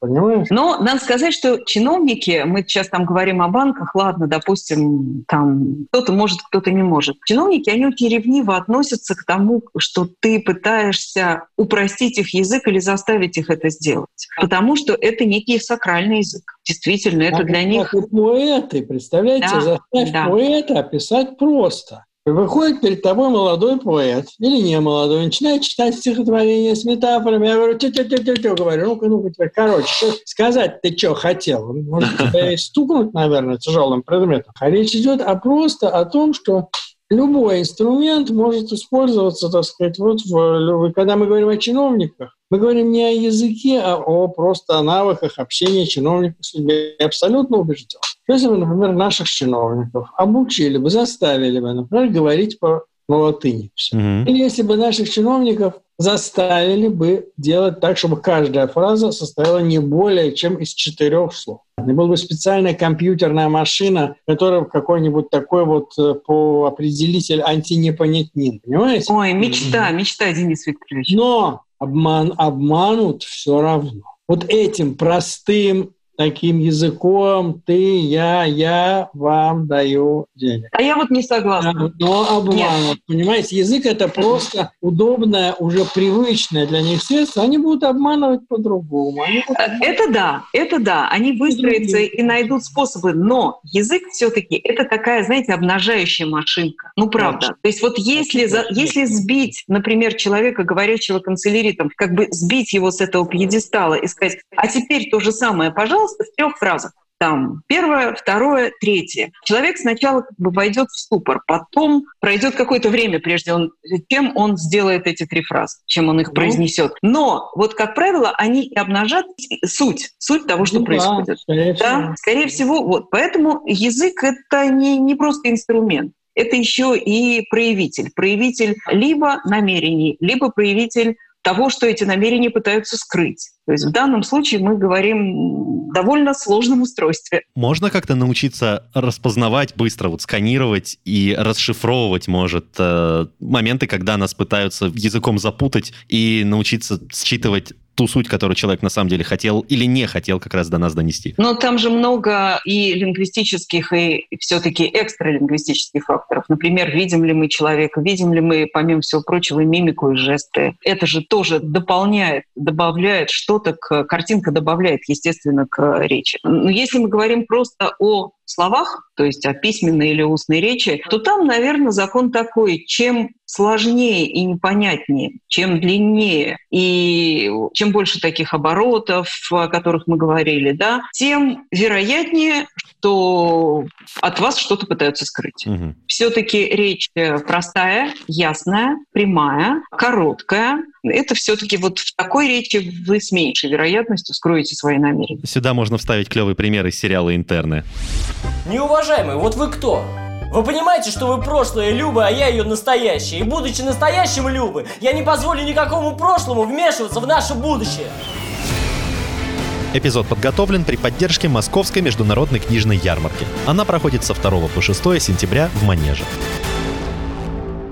угу понимаешь? Но надо сказать, что чиновники, мы сейчас там говорим о банках, ладно, допустим, там кто-то может, кто-то не может. Чиновники, они очень ревниво относятся к тому, что ты пытаешься упростить их язык или заставить их это сделать. Потому что это некий сакральный язык. Действительно, это а для них... поэты, представляете, да, заставь да. поэта описать просто. Выходит перед тобой молодой поэт или не молодой, начинает читать стихотворение с метафорами. Я говорю, тю-тю-тю-тю, говорю, ну-ка, ну-ка, короче, сказать ты что хотел? Может, тебя стукнуть, наверное, тяжелым предметом. А речь идет а просто о том, что любой инструмент может использоваться, так сказать, вот в, когда мы говорим о чиновниках, мы говорим не о языке, а о просто о навыках общения чиновников с людьми. Я абсолютно убежден. Если бы, например, наших чиновников обучили бы, заставили бы, например, говорить по по латыни. Mm-hmm. Или если бы наших чиновников заставили бы делать так, чтобы каждая фраза состояла не более чем из четырех слов. Была бы специальная компьютерная машина, которая какой-нибудь такой вот э, по определитель антинепонятнин, понимаете? Ой, мечта, мечта, Денис Викторович. Но обман, обманут все равно. Вот этим простым таким языком ты, я, я вам даю денег. А я вот не согласна. Но обманут. Понимаете, язык это просто удобное, уже привычное для них средство. Они будут обманывать по-другому. Будут... Э, это да, это да. Они выстроятся и найдут способы. Но язык все-таки это такая, знаете, обнажающая машинка. Ну, правда. То есть вот если, за, если сбить, например, человека, говорящего канцеляритом, как бы сбить его с этого пьедестала и сказать, а теперь то же самое, пожалуйста, пожалуйста, в трех фразах. Там первое, второе, третье. Человек сначала как бы войдет в ступор, потом пройдет какое-то время, прежде он, чем он сделает эти три фразы, чем он их ну. произнесет. Но вот, как правило, они обнажат суть, суть того, что ну, происходит. Да, скорее, да? Всего. скорее всего. Вот. Поэтому язык — это не, не просто инструмент это еще и проявитель. Проявитель либо намерений, либо проявитель того, что эти намерения пытаются скрыть. То есть в данном случае мы говорим довольно сложном устройстве. Можно как-то научиться распознавать быстро, вот сканировать и расшифровывать, может, э, моменты, когда нас пытаются языком запутать и научиться считывать ту суть, которую человек на самом деле хотел или не хотел как раз до нас донести. Но там же много и лингвистических, и все-таки экстралингвистических факторов. Например, видим ли мы человека, видим ли мы, помимо всего прочего, мимику, и жесты. Это же тоже дополняет, добавляет что-то, к, картинка добавляет, естественно, к речи. Но если мы говорим просто о словах, то есть о письменной или устной речи, то там, наверное, закон такой, чем сложнее и непонятнее, чем длиннее и чем больше таких оборотов, о которых мы говорили, да, тем вероятнее, что от вас что-то пытаются скрыть. Угу. Все-таки речь простая, ясная, прямая, короткая. Это все-таки вот в такой речи вы с меньшей вероятностью скроете свои намерения. Сюда можно вставить клевый пример из сериала «Интерны». Неуважаемый, вот вы кто? Вы понимаете, что вы прошлое Любы, а я ее настоящая. И будучи настоящим Любы, я не позволю никакому прошлому вмешиваться в наше будущее. Эпизод подготовлен при поддержке Московской международной книжной ярмарки. Она проходит со 2 по 6 сентября в Манеже.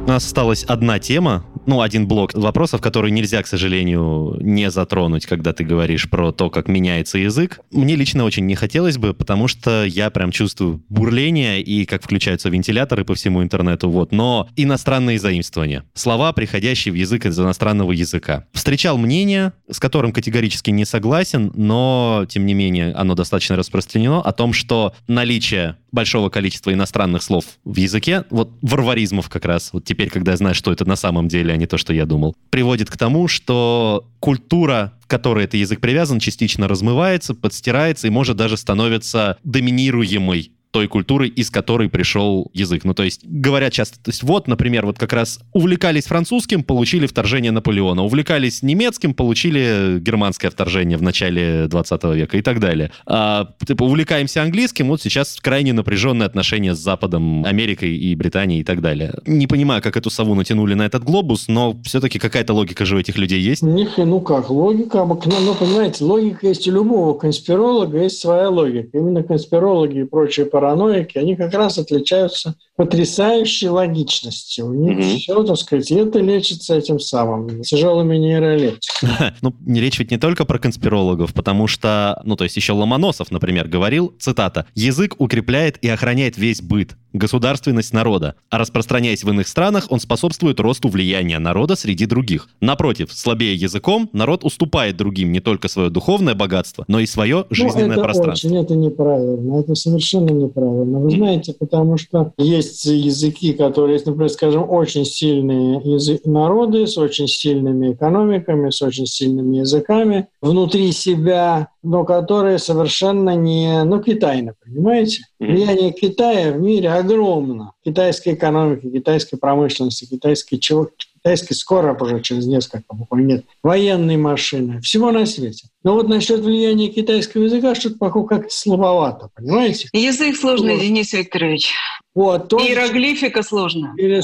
У нас осталась одна тема, ну, один блок вопросов, которые нельзя, к сожалению, не затронуть, когда ты говоришь про то, как меняется язык. Мне лично очень не хотелось бы, потому что я прям чувствую бурление и как включаются вентиляторы по всему интернету, вот. Но иностранные заимствования. Слова, приходящие в язык из иностранного языка. Встречал мнение, с которым категорически не согласен, но, тем не менее, оно достаточно распространено, о том, что наличие большого количества иностранных слов в языке, вот варваризмов как раз, вот теперь, когда я знаю, что это на самом деле, а не то, что я думал, приводит к тому, что культура, к которой этот язык привязан, частично размывается, подстирается и может даже становиться доминируемой той культуры, из которой пришел язык. Ну, то есть, говорят часто, то есть, вот, например, вот как раз увлекались французским, получили вторжение Наполеона, увлекались немецким, получили германское вторжение в начале 20 века и так далее. А, типа, увлекаемся английским, вот сейчас крайне напряженные отношения с Западом, Америкой и Британией и так далее. Не понимаю, как эту сову натянули на этот глобус, но все-таки какая-то логика же у этих людей есть. У них, ну как, логика, ну, понимаете, логика есть у любого конспиролога, есть своя логика. Именно конспирологи и прочие параноики, они как раз отличаются потрясающей логичностью. У них mm-hmm. все, так сказать, это лечится этим самым, тяжелыми нейролептиками. Ну, не речь ведь не только про конспирологов, потому что, ну, то есть еще Ломоносов, например, говорил, цитата, «Язык укрепляет и охраняет весь быт, государственность народа, а распространяясь в иных странах, он способствует росту влияния народа среди других. Напротив, слабее языком, народ уступает другим не только свое духовное богатство, но и свое ну, жизненное ну, это пространство. Очень, это неправильно, это совершенно неправильно. Вы знаете, потому что есть языки, которые, например, скажем, очень сильные язык, народы с очень сильными экономиками, с очень сильными языками внутри себя, но которые совершенно не... Ну, Китай, понимаете? Влияние Китая в мире огромно. Китайской экономики, китайской промышленности, китайской чего, китайской скоро уже через несколько буквально нет, военной машины, всего на свете. Но вот насчет влияния китайского языка что-то пока как-то слабовато, понимаете? Язык сложный, вот. Денис Викторович. Вот, он, Иероглифика сложно. Или,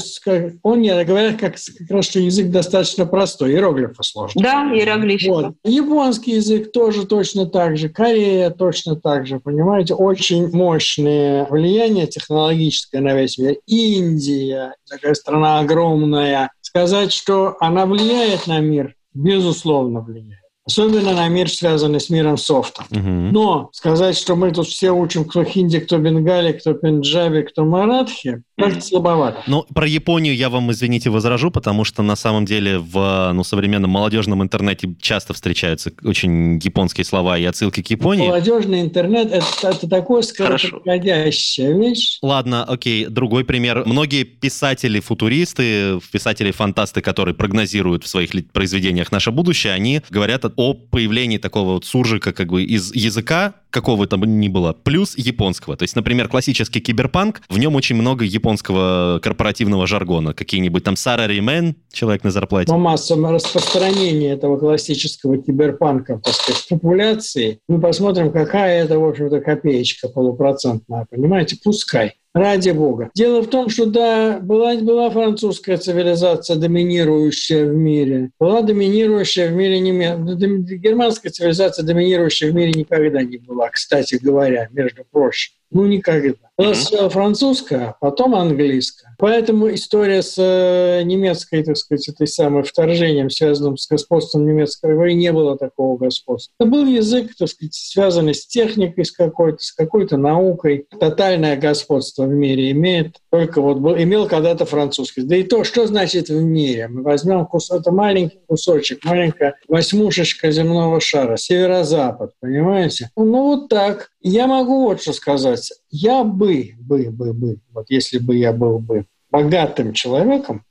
он нет, говорят как, как раз, что язык достаточно простой, иероглифы сложно. Да, иероглифика. Вот. Японский язык тоже точно так же, Корея точно так же, понимаете, очень мощное влияние технологическое на весь мир. Индия, такая страна огромная. Сказать, что она влияет на мир, безусловно влияет особенно на мир, связанный с миром софта. Угу. Но сказать, что мы тут все учим, кто хинди, кто бенгали, кто пенджаби, кто маратхи, слабовато. Ну, про Японию я вам, извините, возражу, потому что на самом деле в ну, современном молодежном интернете часто встречаются очень японские слова и отсылки к Японии. Молодежный интернет это, — это такое скороподходящая вещь. Ладно, окей, другой пример. Многие писатели-футуристы, писатели-фантасты, которые прогнозируют в своих произведениях наше будущее, они говорят о появлении такого вот суржика как бы из языка, какого там ни было, плюс японского. То есть, например, классический киберпанк, в нем очень много японского корпоративного жаргона. Какие-нибудь там Сараримен, человек на зарплате. По массам распространения этого классического киберпанка, сказать, популяции, мы посмотрим, какая это, в общем-то, копеечка полупроцентная. Понимаете, пускай. Ради Бога. Дело в том, что да, была, была французская цивилизация, доминирующая в мире. Была доминирующая в мире немецкая. Германская цивилизация, доминирующая в мире, никогда не была, кстати говоря, между прочим. Ну, никогда. Нас сначала французская, а потом английская. Поэтому история с э, немецкой, так сказать, этой самой вторжением, связанным с господством немецкой говори, не было такого господства. Это был язык, так сказать, связанный с техникой с какой-то, с какой-то наукой. Тотальное господство в мире имеет только вот был, имел когда-то французский. Да и то, что значит в мире? Мы возьмем кус, это маленький кусочек, маленькая восьмушечка земного шара, северо-запад, понимаете? Ну вот так. Я могу вот что сказать. Я бы, бы, бы, бы, вот если бы я был бы богатым человеком,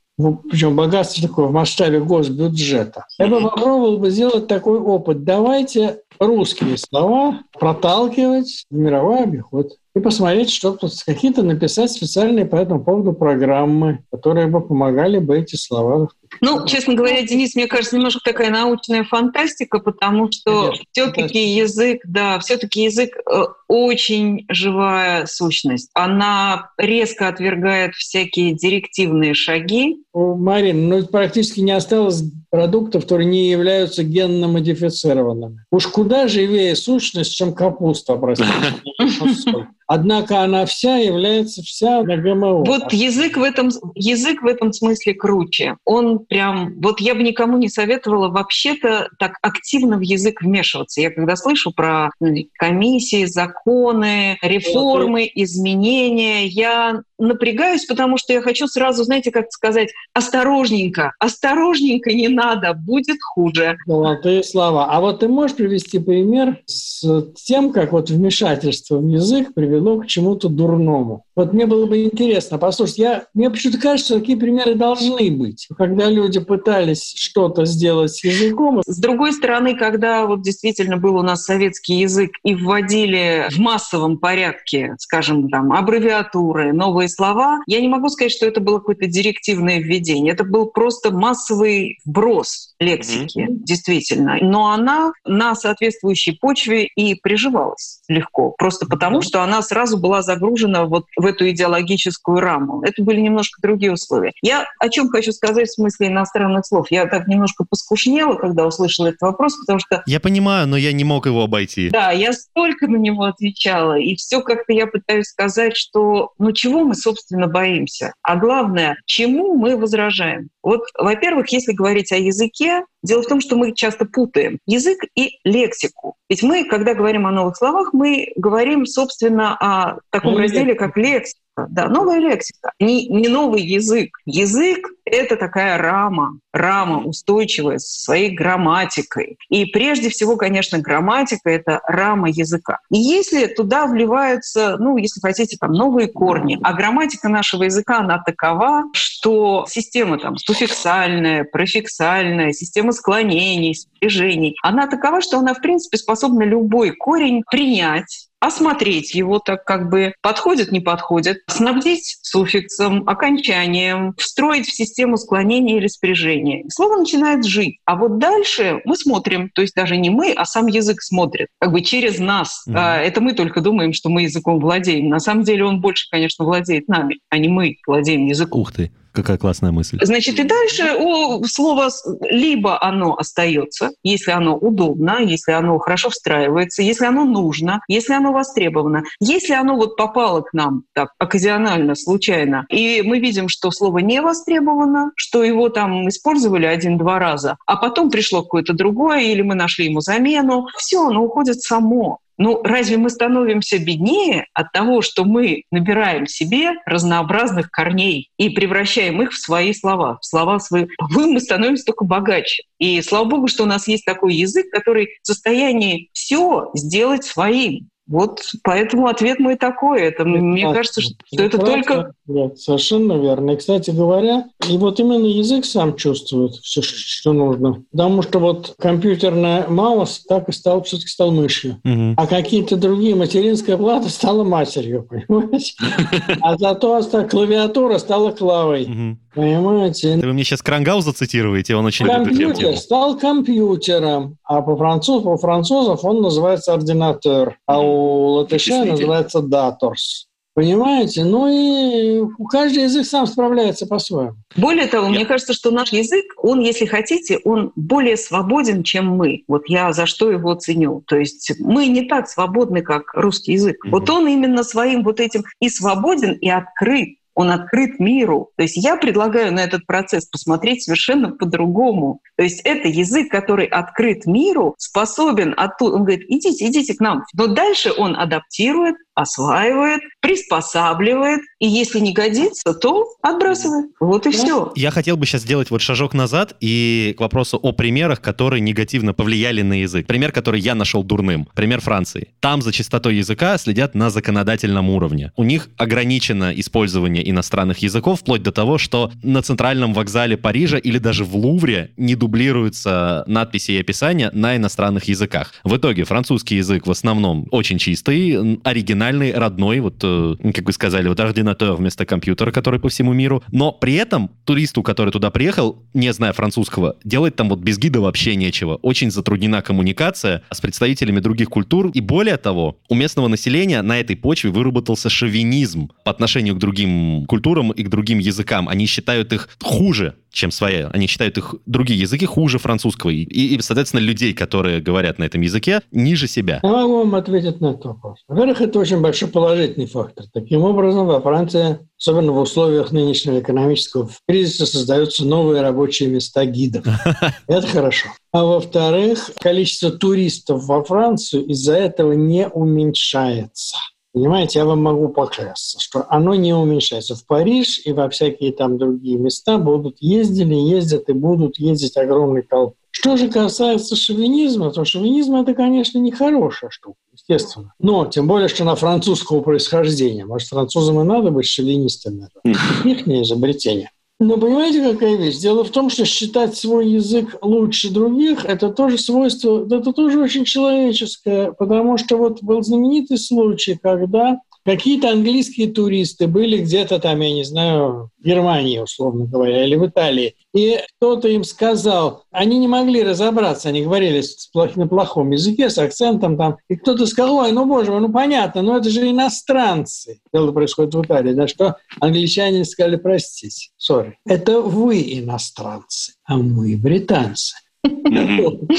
причем богатство такое в масштабе госбюджета, я бы попробовал бы сделать такой опыт. Давайте русские слова проталкивать в мировой обиход и посмотреть, что какие-то написать специальные по этому поводу программы, которые бы помогали бы эти слова ну, честно говоря, Денис, мне кажется, немножко такая научная фантастика, потому что все-таки язык, да, все-таки язык э, очень живая сущность. Она резко отвергает всякие директивные шаги. Марин, ну практически не осталось продуктов, которые не являются генно модифицированными. Уж куда живее сущность, чем капуста, простите. Однако она вся является вся на ГМО. Вот язык в этом, язык в этом смысле круче. Он прям... Вот я бы никому не советовала вообще-то так активно в язык вмешиваться. Я когда слышу про комиссии, законы, реформы, изменения, я напрягаюсь, потому что я хочу сразу, знаете, как сказать, осторожненько, осторожненько не надо, будет хуже. Золотые слова. А вот ты можешь привести пример с тем, как вот вмешательство в язык привело к чему-то дурному? Вот мне было бы интересно послушать. Я, мне почему-то кажется, что такие примеры должны быть. Когда люди пытались что-то сделать с языком. С другой стороны, когда вот действительно был у нас советский язык и вводили в массовом порядке, скажем, там, аббревиатуры, новые слова, я не могу сказать, что это было какое-то директивное введение. Это был просто массовый вброс лексики, mm-hmm. действительно. Но она на соответствующей почве и приживалась легко. Просто потому, mm-hmm. что она сразу была загружена вот в эту идеологическую раму. Это были немножко другие условия. Я о чем хочу сказать в смысле иностранных слов. Я так немножко поскушнела, когда услышала этот вопрос, потому что... Я понимаю, но я не мог его обойти. Да, я столько на него отвечала. И все как-то я пытаюсь сказать, что ну чего мы, собственно, боимся? А главное, чему мы возражаем? Вот, во-первых, если говорить о языке, дело в том, что мы часто путаем язык и лексику. Ведь мы, когда говорим о новых словах, мы говорим, собственно, о таком ну, разделе, как лексика. Да, новая лексика, не, не новый язык. Язык — это такая рама, рама устойчивая со своей грамматикой. И прежде всего, конечно, грамматика — это рама языка. И если туда вливаются, ну, если хотите, там, новые корни, а грамматика нашего языка, она такова, что система там суффиксальная, префиксальная, система склонений, спряжений, она такова, что она, в принципе, способна любой корень принять, осмотреть его так как бы подходит, не подходит, снабдить суффиксом, окончанием, встроить в систему склонения или спряжения. Слово начинает жить. А вот дальше мы смотрим, то есть даже не мы, а сам язык смотрит, как бы через нас. Mm-hmm. А, это мы только думаем, что мы языком владеем. На самом деле он больше, конечно, владеет нами, а не мы владеем языком. Ух ты. Какая классная мысль. Значит, и дальше у слова либо оно остается, если оно удобно, если оно хорошо встраивается, если оно нужно, если оно востребовано. Если оно вот попало к нам так оказионально, случайно, и мы видим, что слово не востребовано, что его там использовали один-два раза, а потом пришло какое-то другое, или мы нашли ему замену, все, оно уходит само. Ну, разве мы становимся беднее от того, что мы набираем себе разнообразных корней и превращаем их в свои слова, в слова свои? Мы становимся только богаче. И слава богу, что у нас есть такой язык, который в состоянии все сделать своим. Вот поэтому ответ мой такой. Это, мне кажется, что Прекрасно. это только... Да, совершенно верно. И, кстати говоря, и вот именно язык сам чувствует все, что нужно. Потому что вот компьютерная маус так и стал, все-таки стал мышью. Угу. А какие-то другие, материнская плата стала матерью, понимаете? А зато клавиатура стала клавой. Понимаете? Вы мне сейчас Крангауза цитируете, он очень Компьютер стал компьютером, а по-французу, по французов он называется ординатор, а у латышей называется даторс. Понимаете? Ну и каждый язык сам справляется по-своему. Более того, мне кажется, что наш язык, он, если хотите, он более свободен, чем мы. Вот я за что его ценю. То есть мы не так свободны, как русский язык. Mm-hmm. Вот он именно своим вот этим и свободен, и открыт он открыт миру. То есть я предлагаю на этот процесс посмотреть совершенно по-другому. То есть это язык, который открыт миру, способен оттуда, он говорит, идите, идите к нам. Но дальше он адаптирует, осваивает, приспосабливает, и если не годится, то отбрасывает. Вот и все. Я хотел бы сейчас сделать вот шажок назад и к вопросу о примерах, которые негативно повлияли на язык. Пример, который я нашел дурным. Пример Франции. Там за чистотой языка следят на законодательном уровне. У них ограничено использование иностранных языков, вплоть до того, что на центральном вокзале Парижа или даже в Лувре не дублируются надписи и описания на иностранных языках. В итоге французский язык в основном очень чистый, оригинальный, родной, вот э, как вы сказали, вот ординатор вместо компьютера, который по всему миру. Но при этом туристу, который туда приехал, не зная французского, делать там вот без гида вообще нечего. Очень затруднена коммуникация с представителями других культур. И более того, у местного населения на этой почве выработался шовинизм по отношению к другим культурам и к другим языкам. Они считают их хуже чем свои. Они считают их другие языки хуже французского. И, и, соответственно, людей, которые говорят на этом языке, ниже себя. Я вам ответить на этот вопрос. Во-первых, это очень большой положительный фактор. Таким образом, во Франции, особенно в условиях нынешнего экономического кризиса, создаются новые рабочие места гидов. Это хорошо. А во-вторых, количество туристов во Францию из-за этого не уменьшается. Понимаете, я вам могу поклясться, что оно не уменьшается. В Париж и во всякие там другие места будут ездили, ездят и будут ездить огромные толпы. Что же касается шовинизма, то шовинизм это, конечно, не хорошая штука, естественно. Но тем более, что на французского происхождения. Может, французам и надо быть шовинистами. Их не изобретение. Но понимаете, какая вещь? Дело в том, что считать свой язык лучше других – это тоже свойство, это тоже очень человеческое, потому что вот был знаменитый случай, когда какие-то английские туристы были где-то там, я не знаю, в Германии, условно говоря, или в Италии, и кто-то им сказал, они не могли разобраться, они говорили на плохом языке, с акцентом там, и кто-то сказал, ой, ну боже мой, ну понятно, но это же иностранцы. Дело происходит в Италии, да, что англичане сказали, простите, сори, это вы иностранцы, а мы британцы.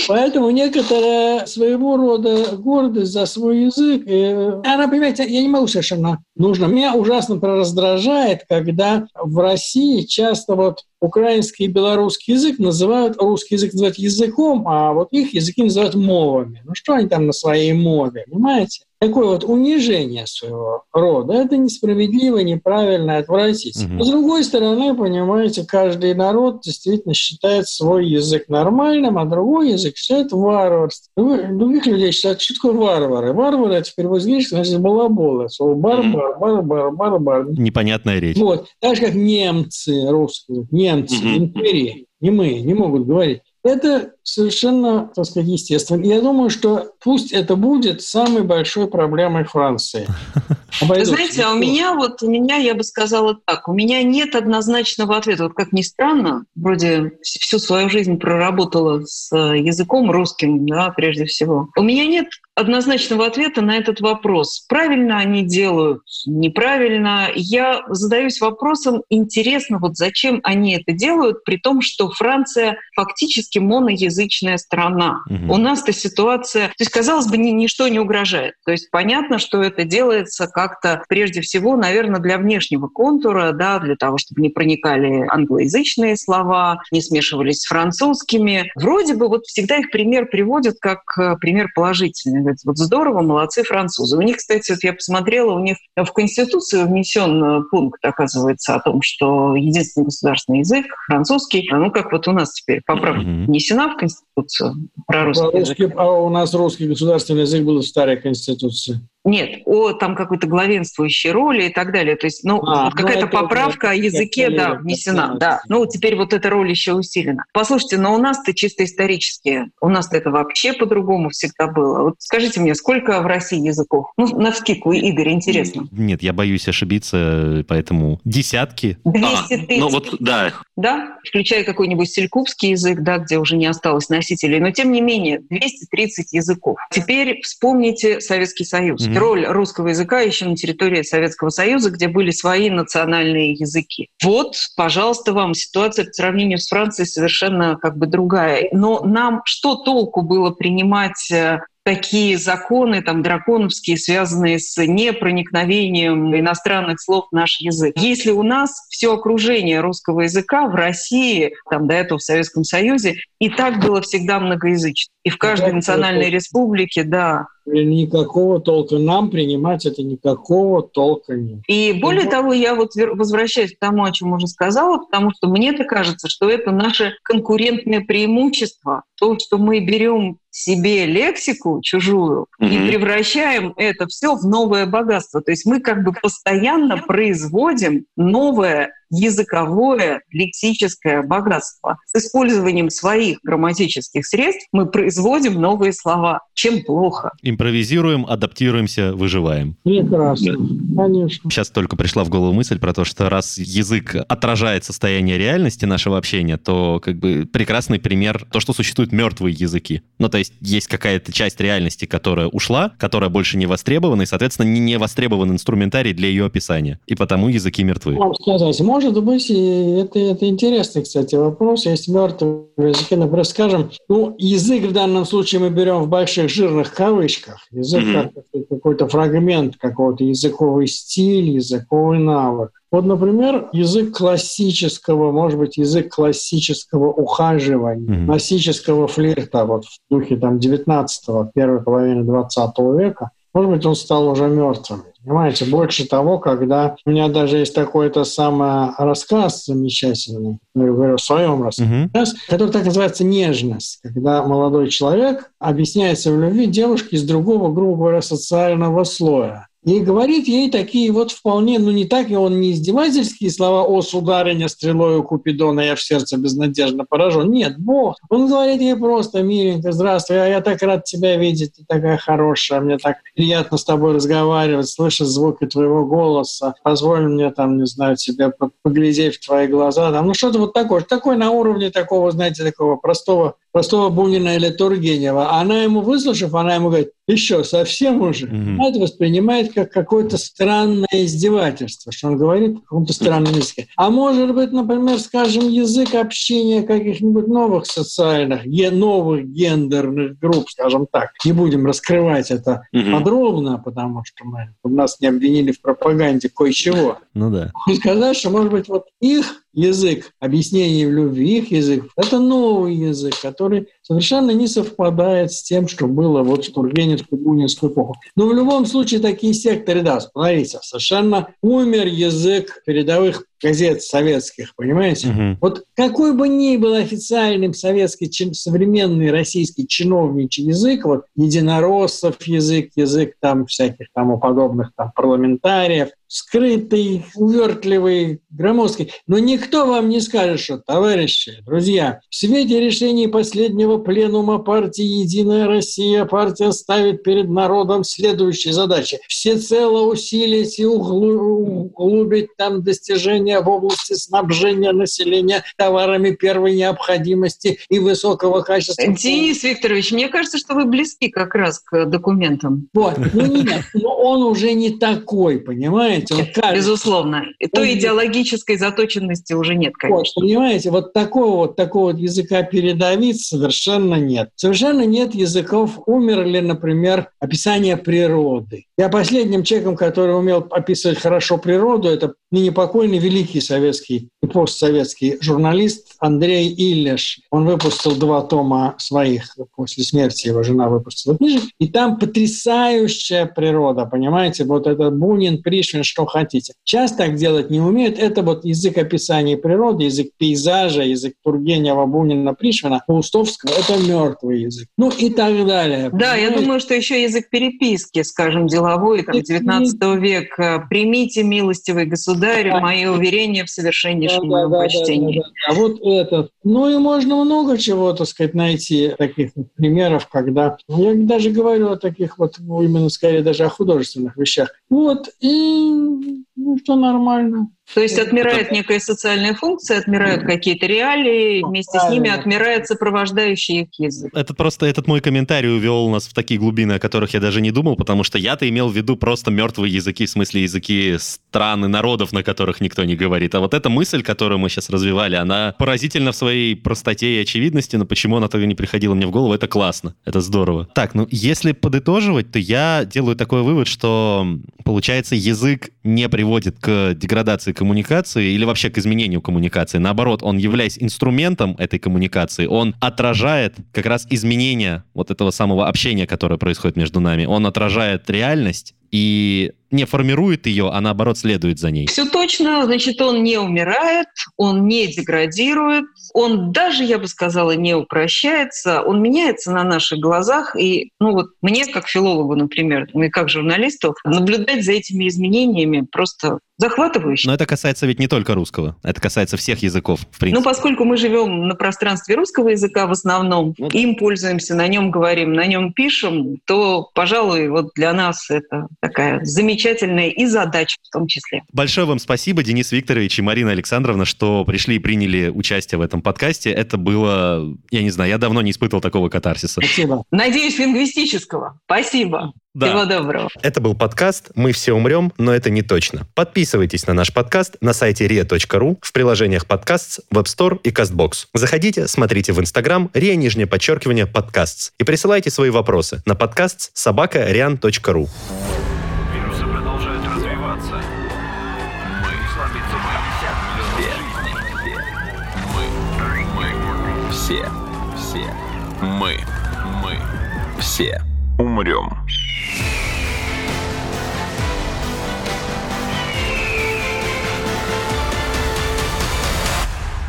Поэтому некоторая своего рода гордость за свой язык, она, понимаете, я не могу совершенно нужно. Меня ужасно раздражает, когда в России часто вот украинский и белорусский язык называют, русский язык называют языком, а вот их языки называют мовами. Ну что они там на своей мове, понимаете? такое вот унижение своего рода. Это несправедливо, неправильно, отвратительно. Угу. С другой стороны, понимаете, каждый народ действительно считает свой язык нормальным, а другой язык считает варварством. Других людей считают, что такое варвары. Варвары, это в переводе греческого, значит, балабола. Слово барбар, барбар, барбар. Непонятная речь. Вот. Так же, как немцы, русские, немцы, угу. империи, не мы, не могут говорить. Это совершенно, так сказать, естественно. Я думаю, что пусть это будет самой большой проблемой Франции. Вы знаете, а у меня вот, у меня, я бы сказала так, у меня нет однозначного ответа. Вот как ни странно, вроде всю свою жизнь проработала с языком русским, да, прежде всего. У меня нет однозначного ответа на этот вопрос. Правильно они делают, неправильно. Я задаюсь вопросом, интересно, вот зачем они это делают, при том, что Франция фактически моноязычная страна. Угу. У нас-то ситуация, то есть, казалось бы, ни, ничто не угрожает. То есть понятно, что это делается как-то прежде всего, наверное, для внешнего контура, да, для того, чтобы не проникали англоязычные слова, не смешивались с французскими. Вроде бы вот всегда их пример приводят как э, пример положительный говорит, вот здорово, молодцы французы. У них, кстати, вот я посмотрела, у них в Конституцию внесен э, пункт, оказывается, о том, что единственный государственный язык французский, ну как вот у нас теперь поправка mm-hmm. внесена в Конституцию про русский, русский язык. А у нас русский государственный язык был в старой Конституции. Нет, о там какой-то главенствующей роли и так далее. То есть, ну, а, вот какая-то ну, поправка о языке, да, внесена, да. Ну, теперь вот эта роль еще усилена. Послушайте, но у нас-то чисто исторически, у нас-то это вообще по-другому всегда было. Вот скажите мне, сколько в России языков? Ну, на вскидку, Игорь, интересно. Нет, я боюсь ошибиться, поэтому десятки. 200 тысяч. А, ну вот, да. Да, включая какой-нибудь селькупский язык, да, где уже не осталось носителей носителей, но тем не менее 230 языков. Теперь вспомните Советский Союз. Mm-hmm. Роль русского языка еще на территории Советского Союза, где были свои национальные языки. Вот, пожалуйста, вам ситуация по сравнению с Францией совершенно как бы другая. Но нам что толку было принимать э, такие законы там драконовские, связанные с непроникновением иностранных слов в наш язык. Если у нас все окружение русского языка в России, там до этого в Советском Союзе, и так было всегда многоязычно. И в каждой национальной республике, да, никакого толка. Нам принимать это никакого толка нет. И более ну, того, я вот возвращаюсь к тому, о чем уже сказала, потому что мне-то кажется, что это наше конкурентное преимущество. То, что мы берем себе лексику чужую mm-hmm. и превращаем это все в новое богатство. То есть мы как бы постоянно производим новое языковое лексическое богатство. С использованием своих грамматических средств мы производим новые слова. Чем плохо? Импровизируем, адаптируемся, выживаем. Прекрасно, да. конечно. Сейчас только пришла в голову мысль про то, что раз язык отражает состояние реальности нашего общения, то как бы прекрасный пример то, что существуют мертвые языки. Ну, то есть есть какая-то часть реальности, которая ушла, которая больше не востребована, и, соответственно, не, не востребован инструментарий для ее описания. И потому языки мертвы. Вам сказать, может быть, и это, это интересный, кстати, вопрос. Если мертвые языки, например, скажем, ну, язык в данном случае мы берем в больших жирных кавычках. Язык mm-hmm. как какой-то фрагмент какого-то языковый стиль, языковый навык. Вот, например, язык классического, может быть, язык классического ухаживания, mm-hmm. классического флирта, вот в духе там 19-го, первой половины 20 века, может быть, он стал уже мертвым. Понимаете, больше того, когда у меня даже есть такой-то самый рассказ замечательный, ну, я говорю в своем рассказе, uh-huh. который так называется «Нежность», когда молодой человек объясняется в любви девушке из другого, грубо говоря, социального слоя. И говорит ей такие вот вполне, ну не так, и он не издевательские слова «О, сударыня, стрелою Купидона, я в сердце безнадежно поражен». Нет, Бог. Он говорит ей просто «Миленько, здравствуй, а я так рад тебя видеть, ты такая хорошая, мне так приятно с тобой разговаривать, слышать звуки твоего голоса, позволь мне там, не знаю, тебе поглядеть в твои глаза». Там, ну что-то вот такое, такое на уровне такого, знаете, такого простого простого Бунина или Тургенева. Она ему, выслушав, она ему говорит, еще совсем уже. Mm-hmm. это воспринимает как какое-то странное издевательство, что он говорит в каком-то странном языке. А может быть, например, скажем, язык общения каких-нибудь новых социальных, новых гендерных групп, скажем так. Не будем раскрывать это mm-hmm. подробно, потому что мы, нас не обвинили в пропаганде кое-чего. Ну да. Сказать, что, может быть, вот их язык объяснений в любви, их язык – это новый язык, который совершенно не совпадает с тем, что было вот в Тургеневскую, Бунинскую эпоху. Но в любом случае такие секторы, да, смотрите, совершенно умер язык передовых газет советских, понимаете? Угу. Вот какой бы ни был официальным советский, современный российский чиновничий язык, вот единороссов язык, язык там всяких тому подобных там парламентариев, скрытый, увертливый, громоздкий. Но никто вам не скажет, что, товарищи, друзья, в свете решений последнего пленума партии «Единая Россия» партия ставит перед народом следующие задачи. Всецело усилить и углубить там достижения в области снабжения населения товарами первой необходимости и высокого качества. Денис Викторович, мне кажется, что вы близки как раз к документам. Вот, ну нет, но он уже не такой, понимаете? Вот как... Безусловно. И той идеологической заточенности уже нет, конечно. Вот, понимаете, вот такого вот, такого вот языка передавить совершенно нет. Совершенно нет языков. Умерли, например, описание природы. Я последним человеком, который умел описывать хорошо природу, это ныне покойный великий советский и постсоветский журналист Андрей Иллеш. Он выпустил два тома своих после смерти, его жена выпустила книжек. И там потрясающая природа, понимаете? Вот это Бунин, Пришвин, что хотите. Сейчас так делать не умеют. Это вот язык описания природы, язык пейзажа, язык Тургенева, Бунина, Пришвина, Паустовского. Это мертвый язык. Ну и так далее. Да, понимаете? я думаю, что еще язык переписки, скажем, деловой, там, 19 век. Примите, милостивый государь, да. мои уверения в совершеннейшем да, да, почтении. Да, да, да. А вот это. Ну и можно много чего, так сказать, найти таких примеров, когда... Я даже говорю о таких вот, ну, именно скорее даже о художественных вещах. Вот, и ну, что нормально. То есть отмирает некая социальная функция, отмирают какие-то реалии, вместе с ними отмирает сопровождающий их язык. Это просто этот мой комментарий увел нас в такие глубины, о которых я даже не думал, потому что я-то имел в виду просто мертвые языки, в смысле языки стран и народов, на которых никто не говорит. А вот эта мысль, которую мы сейчас развивали, она поразительна в своей простоте и очевидности, но почему она тогда не приходила мне в голову, это классно, это здорово. Так, ну если подытоживать, то я делаю такой вывод, что получается язык не приводит к деградации коммуникации или вообще к изменению коммуникации. Наоборот, он, являясь инструментом этой коммуникации, он отражает как раз изменения вот этого самого общения, которое происходит между нами. Он отражает реальность и не формирует ее, а наоборот следует за ней. Все точно, значит, он не умирает, он не деградирует, он даже, я бы сказала, не упрощается, он меняется на наших глазах. И, ну вот мне, как филологу, например, ну и как журналисту, наблюдать за этими изменениями просто захватывающе. Но это касается ведь не только русского, это касается всех языков, в принципе. Ну, поскольку мы живем на пространстве русского языка в основном, ну, им пользуемся, на нем говорим, на нем пишем, то, пожалуй, вот для нас это такая замечательная и задача в том числе. Большое вам спасибо, Денис Викторович и Марина Александровна, что пришли и приняли участие в этом подкасте. Это было, я не знаю, я давно не испытывал такого катарсиса. Спасибо. Надеюсь, лингвистического. Спасибо. Да. Всего доброго. Это был подкаст «Мы все умрем, но это не точно». Подписывайтесь на наш подкаст на сайте ria.ru, в приложениях подкаст, Web Store и CastBox. Заходите, смотрите в Instagram ria, нижнее подчеркивание, подкаст и присылайте свои вопросы на подкаст собака rian.ru. Вирусы продолжают развиваться. Мы Мы, мы, все, все, мы, мы, все умрем.